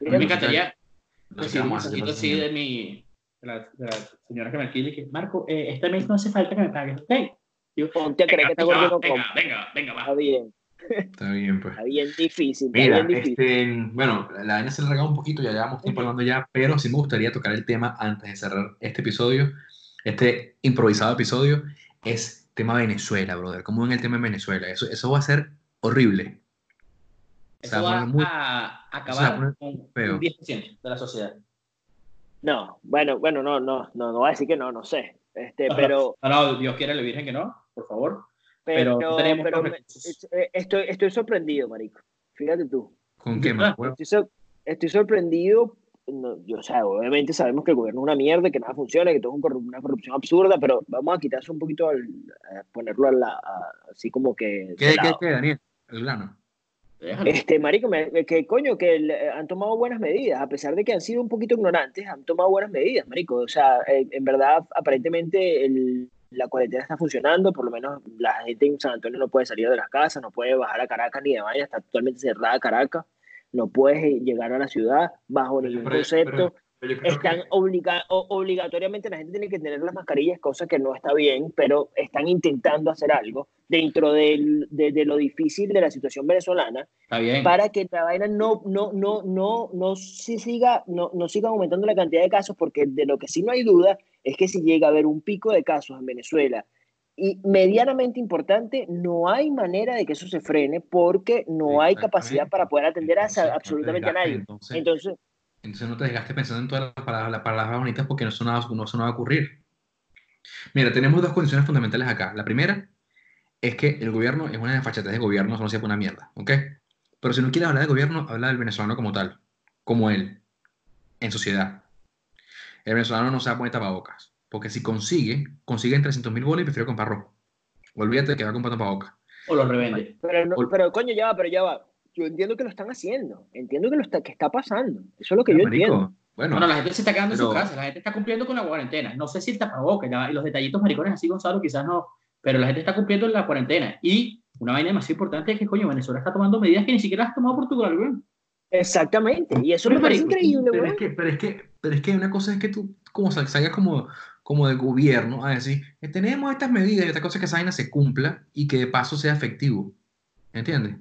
A mí me encantaría qué recibir un esa así de mi de la, de la señora que me alquile que Marco, eh, este mes no hace falta que me pagues, ¿ok? Yo, Ponte a creer que está venga, gordito venga, venga, venga, Está va. bien, Está bien, pues. está bien difícil, está Mira, bien difícil. este, bueno, la vaina se alargado un poquito, ya llevamos tiempo hablando ya, pero sí me gustaría tocar el tema antes de cerrar este episodio, este improvisado episodio, es tema Venezuela, brother. ¿Cómo ven el tema en Venezuela? Eso, eso va a ser horrible. O sea, Eso va muy- a acabar poner con feo. un 10% de la sociedad. No, bueno, bueno, no, no, no, no voy a decir que no, no sé. Este, pero, No, no, Dios quiere le virgen que no, por favor. pero, Pero no tenemos pero me- eh, estoy, estoy sorprendido, marico. Fíjate tú. ¿Con qué más? Estoy, estoy sorprendido. no, yo, o sea, obviamente sabemos que el gobierno es una mierda, que nada funciona, que todo es una corrupción absurda, pero vamos a quitarse un poquito, al, a ponerlo a la, a- así como que. ¿Qué, de qué, qué, Daniel? El grano. Déjalo. Este, marico, me- que coño, que han tomado buenas medidas, a pesar de que han sido un poquito ignorantes, han tomado buenas medidas, marico. O sea, eh, en verdad, aparentemente el- la cuarentena está funcionando, por lo menos la gente en San Antonio no puede salir de las casas, no puede bajar a Caracas ni de vaina, está totalmente cerrada Caracas. no puedes llegar a la ciudad bajo ningún concepto están obligatoriamente la gente tiene que tener las mascarillas, cosa que no está bien, pero están intentando hacer algo dentro de, lo difícil de la situación venezolana para que la vaina no, no, no, no, no, siga, no, no siga aumentando la cantidad de casos, porque de lo que sí no hay duda es que si llega a haber un pico de casos en Venezuela y medianamente importante, no hay manera de que eso se frene porque no hay capacidad para poder atender a absolutamente a nadie. entonces entonces no te desgastes pensando en todas las palabras, bonitas porque no eso, no, va a ocurrir. Mira, tenemos dos condiciones fundamentales acá. La primera es que el gobierno es una desfachatez de gobierno, eso no sirve una mierda, ¿ok? Pero si no quieres hablar del gobierno, habla del venezolano como tal, como él, en sociedad. El venezolano no se va a poner tapabocas, porque si consigue, consigue en 300 mil bolas y prefiero comprar rojo. Olvídate que va a comprar tapabocas. O lo revende. Pero, pero coño, ya va, pero ya va yo entiendo que lo están haciendo, entiendo que lo está, que está pasando. Eso es lo que yo entiendo. Bueno, la gente se está quedando en su casa, la gente está cumpliendo con la cuarentena. No sé si el tapabocas y los detallitos maricones así, Gonzalo, quizás no, pero la gente está cumpliendo en la cuarentena. Y una vaina más importante es que, coño, Venezuela está tomando medidas que ni siquiera has tomado Portugal, güey. Exactamente, y eso me parece increíble, pero es, que, pero, es que, pero es que una cosa es que tú como salgas como, como de gobierno a decir, eh, tenemos estas medidas y otra cosa es que esa vaina se cumpla y que de paso sea efectivo. ¿Entiendes?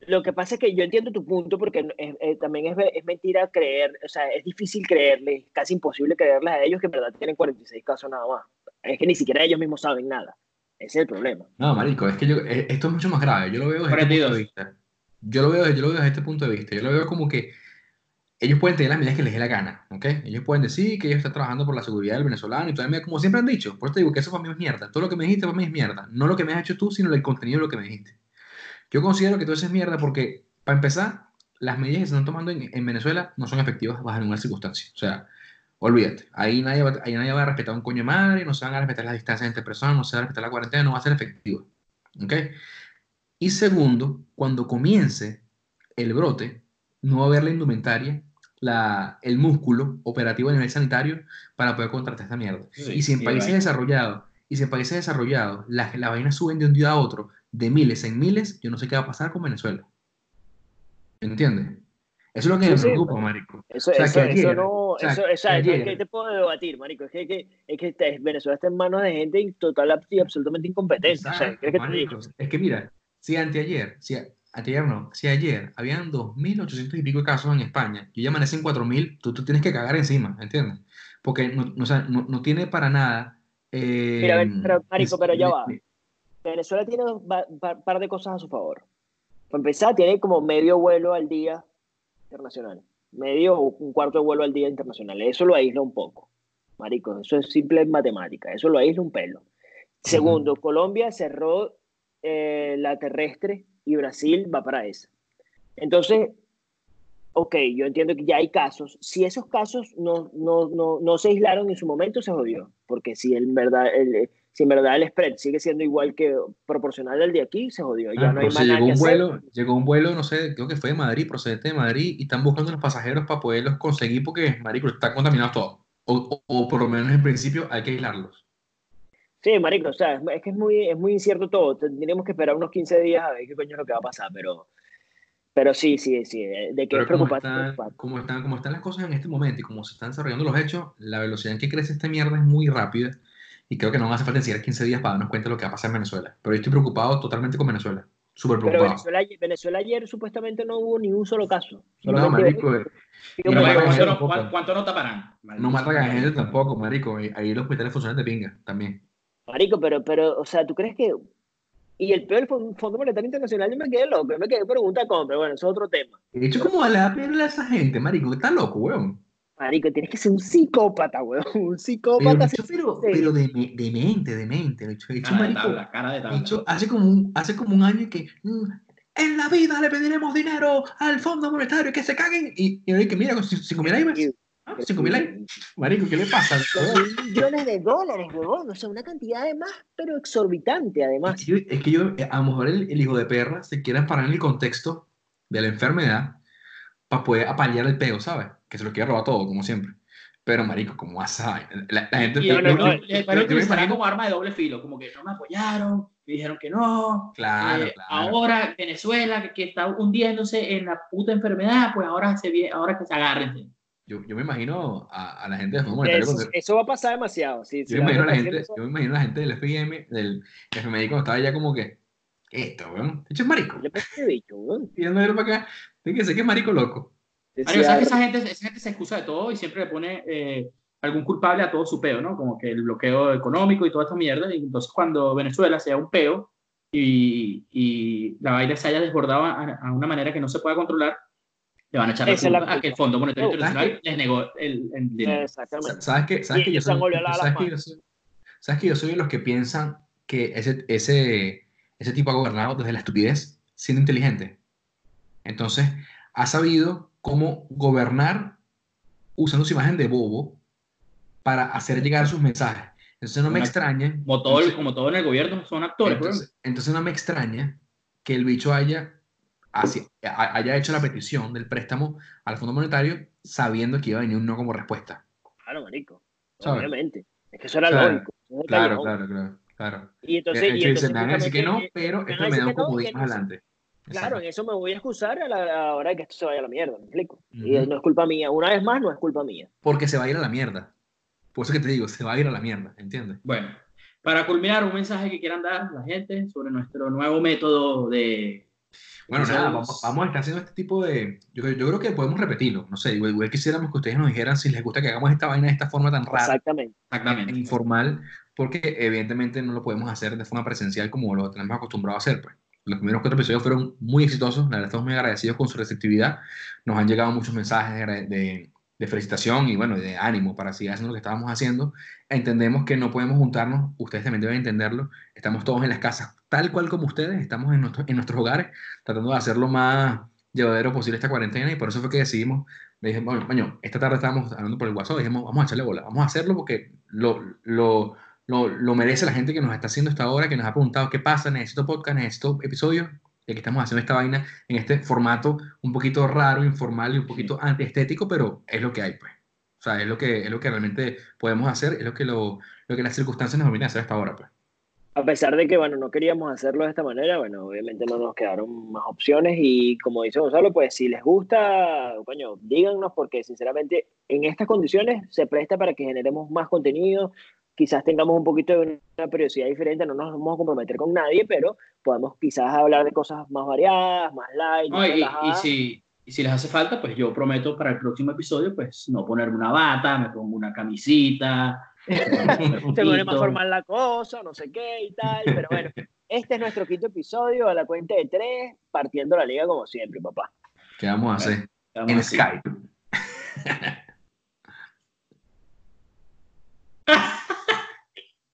Lo que pasa es que yo entiendo tu punto porque eh, también es, es, mentira creer, o sea, es difícil creerles, casi imposible creerles a ellos que en verdad tienen 46 casos nada más. Es que ni siquiera ellos mismos saben nada. Ese es el problema. No, marico, es que yo, eh, esto es mucho más grave. Yo lo veo desde este punto de vista. Yo lo, veo, yo lo veo desde este punto de vista. Yo lo veo como que ellos pueden tener las medidas que les dé la gana, ¿ok? Ellos pueden decir que ellos están trabajando por la seguridad del venezolano y todo, como siempre han dicho. Por eso te digo que eso para mí es mierda. Todo lo que me dijiste para mí es mierda. No lo que me has hecho tú, sino el contenido de lo que me dijiste. Yo considero que todo eso es mierda porque, para empezar, las medidas que se están tomando en, Venezuela no son efectivas bajo ninguna circunstancia. O sea, olvídate, ahí nadie, va, ahí nadie va a respetar un coño de madre, no se van a respetar las distancias entre personas, no se va a respetar la cuarentena, no va a ser efectivo. ¿Ok? Y segundo, cuando comience el brote, no va a haber la indumentaria, la, el músculo operativo a nivel sanitario para poder contratar esta mierda. y si en países desarrollados, y si en países desarrollados las la vainas suben de un día a otro de miles en miles, yo no sé qué va a pasar con Venezuela. ¿Entiendes? Eso es lo que me preocupa, marico. Eso, o sea, eso, eso no, eso, es que te puedo debatir, marico. Es que, es que, Venezuela está en manos de gente total y absolutamente incompetente. o sea, que es que mira, si anteayer, si anteayer no, si ayer habían 2.800 y pico de casos en España y ya amanecen 4.000, tú, tú tienes que cagar encima, ¿entiendes? Porque no, no, no, no tiene para nada... Eh, mira, pero, marico, pero ya va. Venezuela tiene un par de cosas a su favor. Para empezar, tiene como medio vuelo al día internacional. Medio o un cuarto de vuelo al día internacional. Eso lo aísla un poco. Marico, eso es simple matemática. Eso lo aísla un pelo. Segundo, Colombia cerró eh, la terrestre y Brasil va para esa. Entonces, ok, yo entiendo que ya hay casos. Si esos casos no, no, no, no se aislaron en su momento, se jodió. Porque si en verdad el, si en verdad el spread sigue siendo igual que proporcional al de aquí, se jodió. Ya ah, no hay más llegó un vuelo, Llegó un vuelo, no sé, creo que fue de Madrid, procedente de Madrid, y están buscando los pasajeros para poderlos conseguir porque, marico, está contaminado todo. O, o, por lo menos en principio hay que aislarlos. Sí, marico, o sea, es que es muy, es muy incierto todo. Tendríamos que esperar unos 15 días a ver qué coño es lo que va a pasar, pero... Pero sí, sí, sí, de que es preocupante. Como están, como están las cosas en este momento y como se están desarrollando los hechos, la velocidad en que crece esta mierda es muy rápida y creo que no hace falta enseñar 15 días para darnos cuenta de lo que va a pasar en Venezuela. Pero yo estoy preocupado totalmente con Venezuela. Súper preocupado. Pero Venezuela, ayer supuestamente no hubo ni un solo caso. No, marico. Eh, ¿Cuánto, no taparán? No matan a gente tampoco, marico. Ahí los hospitales funcionan de pinga también. Marico, pero, pero, o sea, ¿tú crees que...? Y el peor Fondo Monetario Internacional, yo me quedé loco, yo me quedé pregunta con, pero bueno, eso es otro tema. De hecho, ¿cómo a la perla a esa gente, marico? Está loco, weón. Marico, tienes que ser un psicópata, weón. Un psicópata. Pero, pero, de, de, mente, de mente. De hecho, cara marico, de tabla, cara de tabla. Hecho, hace, como un, hace como un año que mm, en la vida le pediremos dinero al Fondo Monetario que se caguen. Y, y que mira, con 5 mil likes. 5 mil likes. Marico, ¿qué le pasa? millones de dólares, weón. O sea, una cantidad además, pero exorbitante, además. Es que yo, a lo mejor el, el hijo de perra se quiere parar en el contexto de la enfermedad para poder apalear el peo, ¿sabes? Que se lo quiere robar todo, como siempre. Pero, marico, ¿cómo vas a...? La, la gente... Y yo- no, utilizará imagino- como arma de doble filo, como que no me apoyaron, me dijeron que no. Claro, eh, claro. Ahora Venezuela, que, que está hundiéndose en la puta enfermedad, pues ahora, se, vie- ahora que se agarren. Yo, yo me imagino a, a la gente del Fondo Monetario... Eso, cuando- eso va a pasar demasiado. sí, yo, me imagino a la gente, yo me imagino a la gente del FMI, del FMI cuando estaba ya como que... Esto, weón. Esto es marico. Yo pensé que bicho, weón. Ir para acá. Tiene que que es marico loco. Sí, ¿sabes que esa gente, esa gente se excusa de todo y siempre le pone eh, algún culpable a todo su peo, ¿no? Como que el bloqueo económico y toda esta mierda. Y entonces cuando Venezuela sea un peo y, y la vaina se haya desbordado a, a una manera que no se pueda controlar, le van a echar la culpa a que el. Fondo Monetario Internacional les negó el, el dinero. Exactamente. ¿Sabes que, sabes que yo soy, sabes que yo soy, sabes que yo soy de los que piensan que ese, ese, ese tipo ha gobernado desde la estupidez siendo inteligente? Entonces, ha sabido cómo gobernar usando su imagen de bobo para hacer llegar sus mensajes. Entonces no me Una- extraña. Como todo, entonces- como todo en el gobierno son actores, entonces, entonces no me extraña que el bicho haya, así- ha- haya hecho la petición del préstamo al Fondo Monetario sabiendo que iba a venir un no como respuesta. Claro, marico. ¿Sabes? Obviamente. Es que eso era lógico. eso es el Claro, callejón. claro, claro, claro. Y entonces, de y hecho, entonces van a decir que no, pero esto me da un comodín más adelante. Claro, en eso me voy a excusar a la, a la hora de que esto se vaya a la mierda, ¿me explico? Y no es culpa mía. Una vez más, no es culpa mía. Porque se va a ir a la mierda. Por eso que te digo, se va a ir a la mierda, ¿entiendes? Bueno, para culminar, un mensaje que quieran dar la gente sobre nuestro nuevo método de... Bueno, nada, vamos, vamos a estar haciendo este tipo de... Yo, yo creo que podemos repetirlo. No sé, igual, igual quisiéramos que ustedes nos dijeran si les gusta que hagamos esta vaina de esta forma tan rara, Exactamente. Exactamente. informal, porque evidentemente no lo podemos hacer de forma presencial como lo tenemos acostumbrado a hacer. Pues. Los primeros cuatro episodios fueron muy exitosos, la verdad estamos muy agradecidos con su receptividad. Nos han llegado muchos mensajes de, de- felicitación y bueno, de ánimo para seguir haciendo lo que estábamos haciendo. Entendemos que no podemos juntarnos, ustedes también deben entenderlo. Estamos todos en las casas, tal cual como ustedes, estamos en, nuestro- en nuestros hogares, tratando de hacer lo más llevadero posible esta cuarentena y por eso fue que decidimos, le dije, bueno, esta tarde estábamos hablando por el WhatsApp, dijimos, vamos a echarle bola, vamos a hacerlo porque lo, lo, lo, lo merece la gente que nos está haciendo esta hora, que nos ha preguntado qué pasa, necesito podcast, necesito episodios, y aquí estamos haciendo esta vaina en este formato un poquito raro, informal y un poquito antiestético, pero es lo que hay, pues. O sea, es lo que, es lo que realmente podemos hacer, es lo que, lo, lo que las circunstancias nos permiten hacer hasta ahora, pues. A pesar de que, bueno, no queríamos hacerlo de esta manera, bueno, obviamente no nos quedaron más opciones y como dice Gonzalo, pues si les gusta, coño, díganos porque sinceramente en estas condiciones se presta para que generemos más contenido, quizás tengamos un poquito de una periodicidad diferente, no nos vamos a comprometer con nadie, pero podemos quizás hablar de cosas más variadas, más light, No, y, si, y si les hace falta, pues yo prometo para el próximo episodio, pues no ponerme una bata, me pongo una camisita. me se pone más formal la cosa, no sé qué y tal, pero bueno, este es nuestro quinto episodio a la cuenta de tres, partiendo la liga como siempre, papá. ¿Qué vamos a hacer? Vamos En. Skype.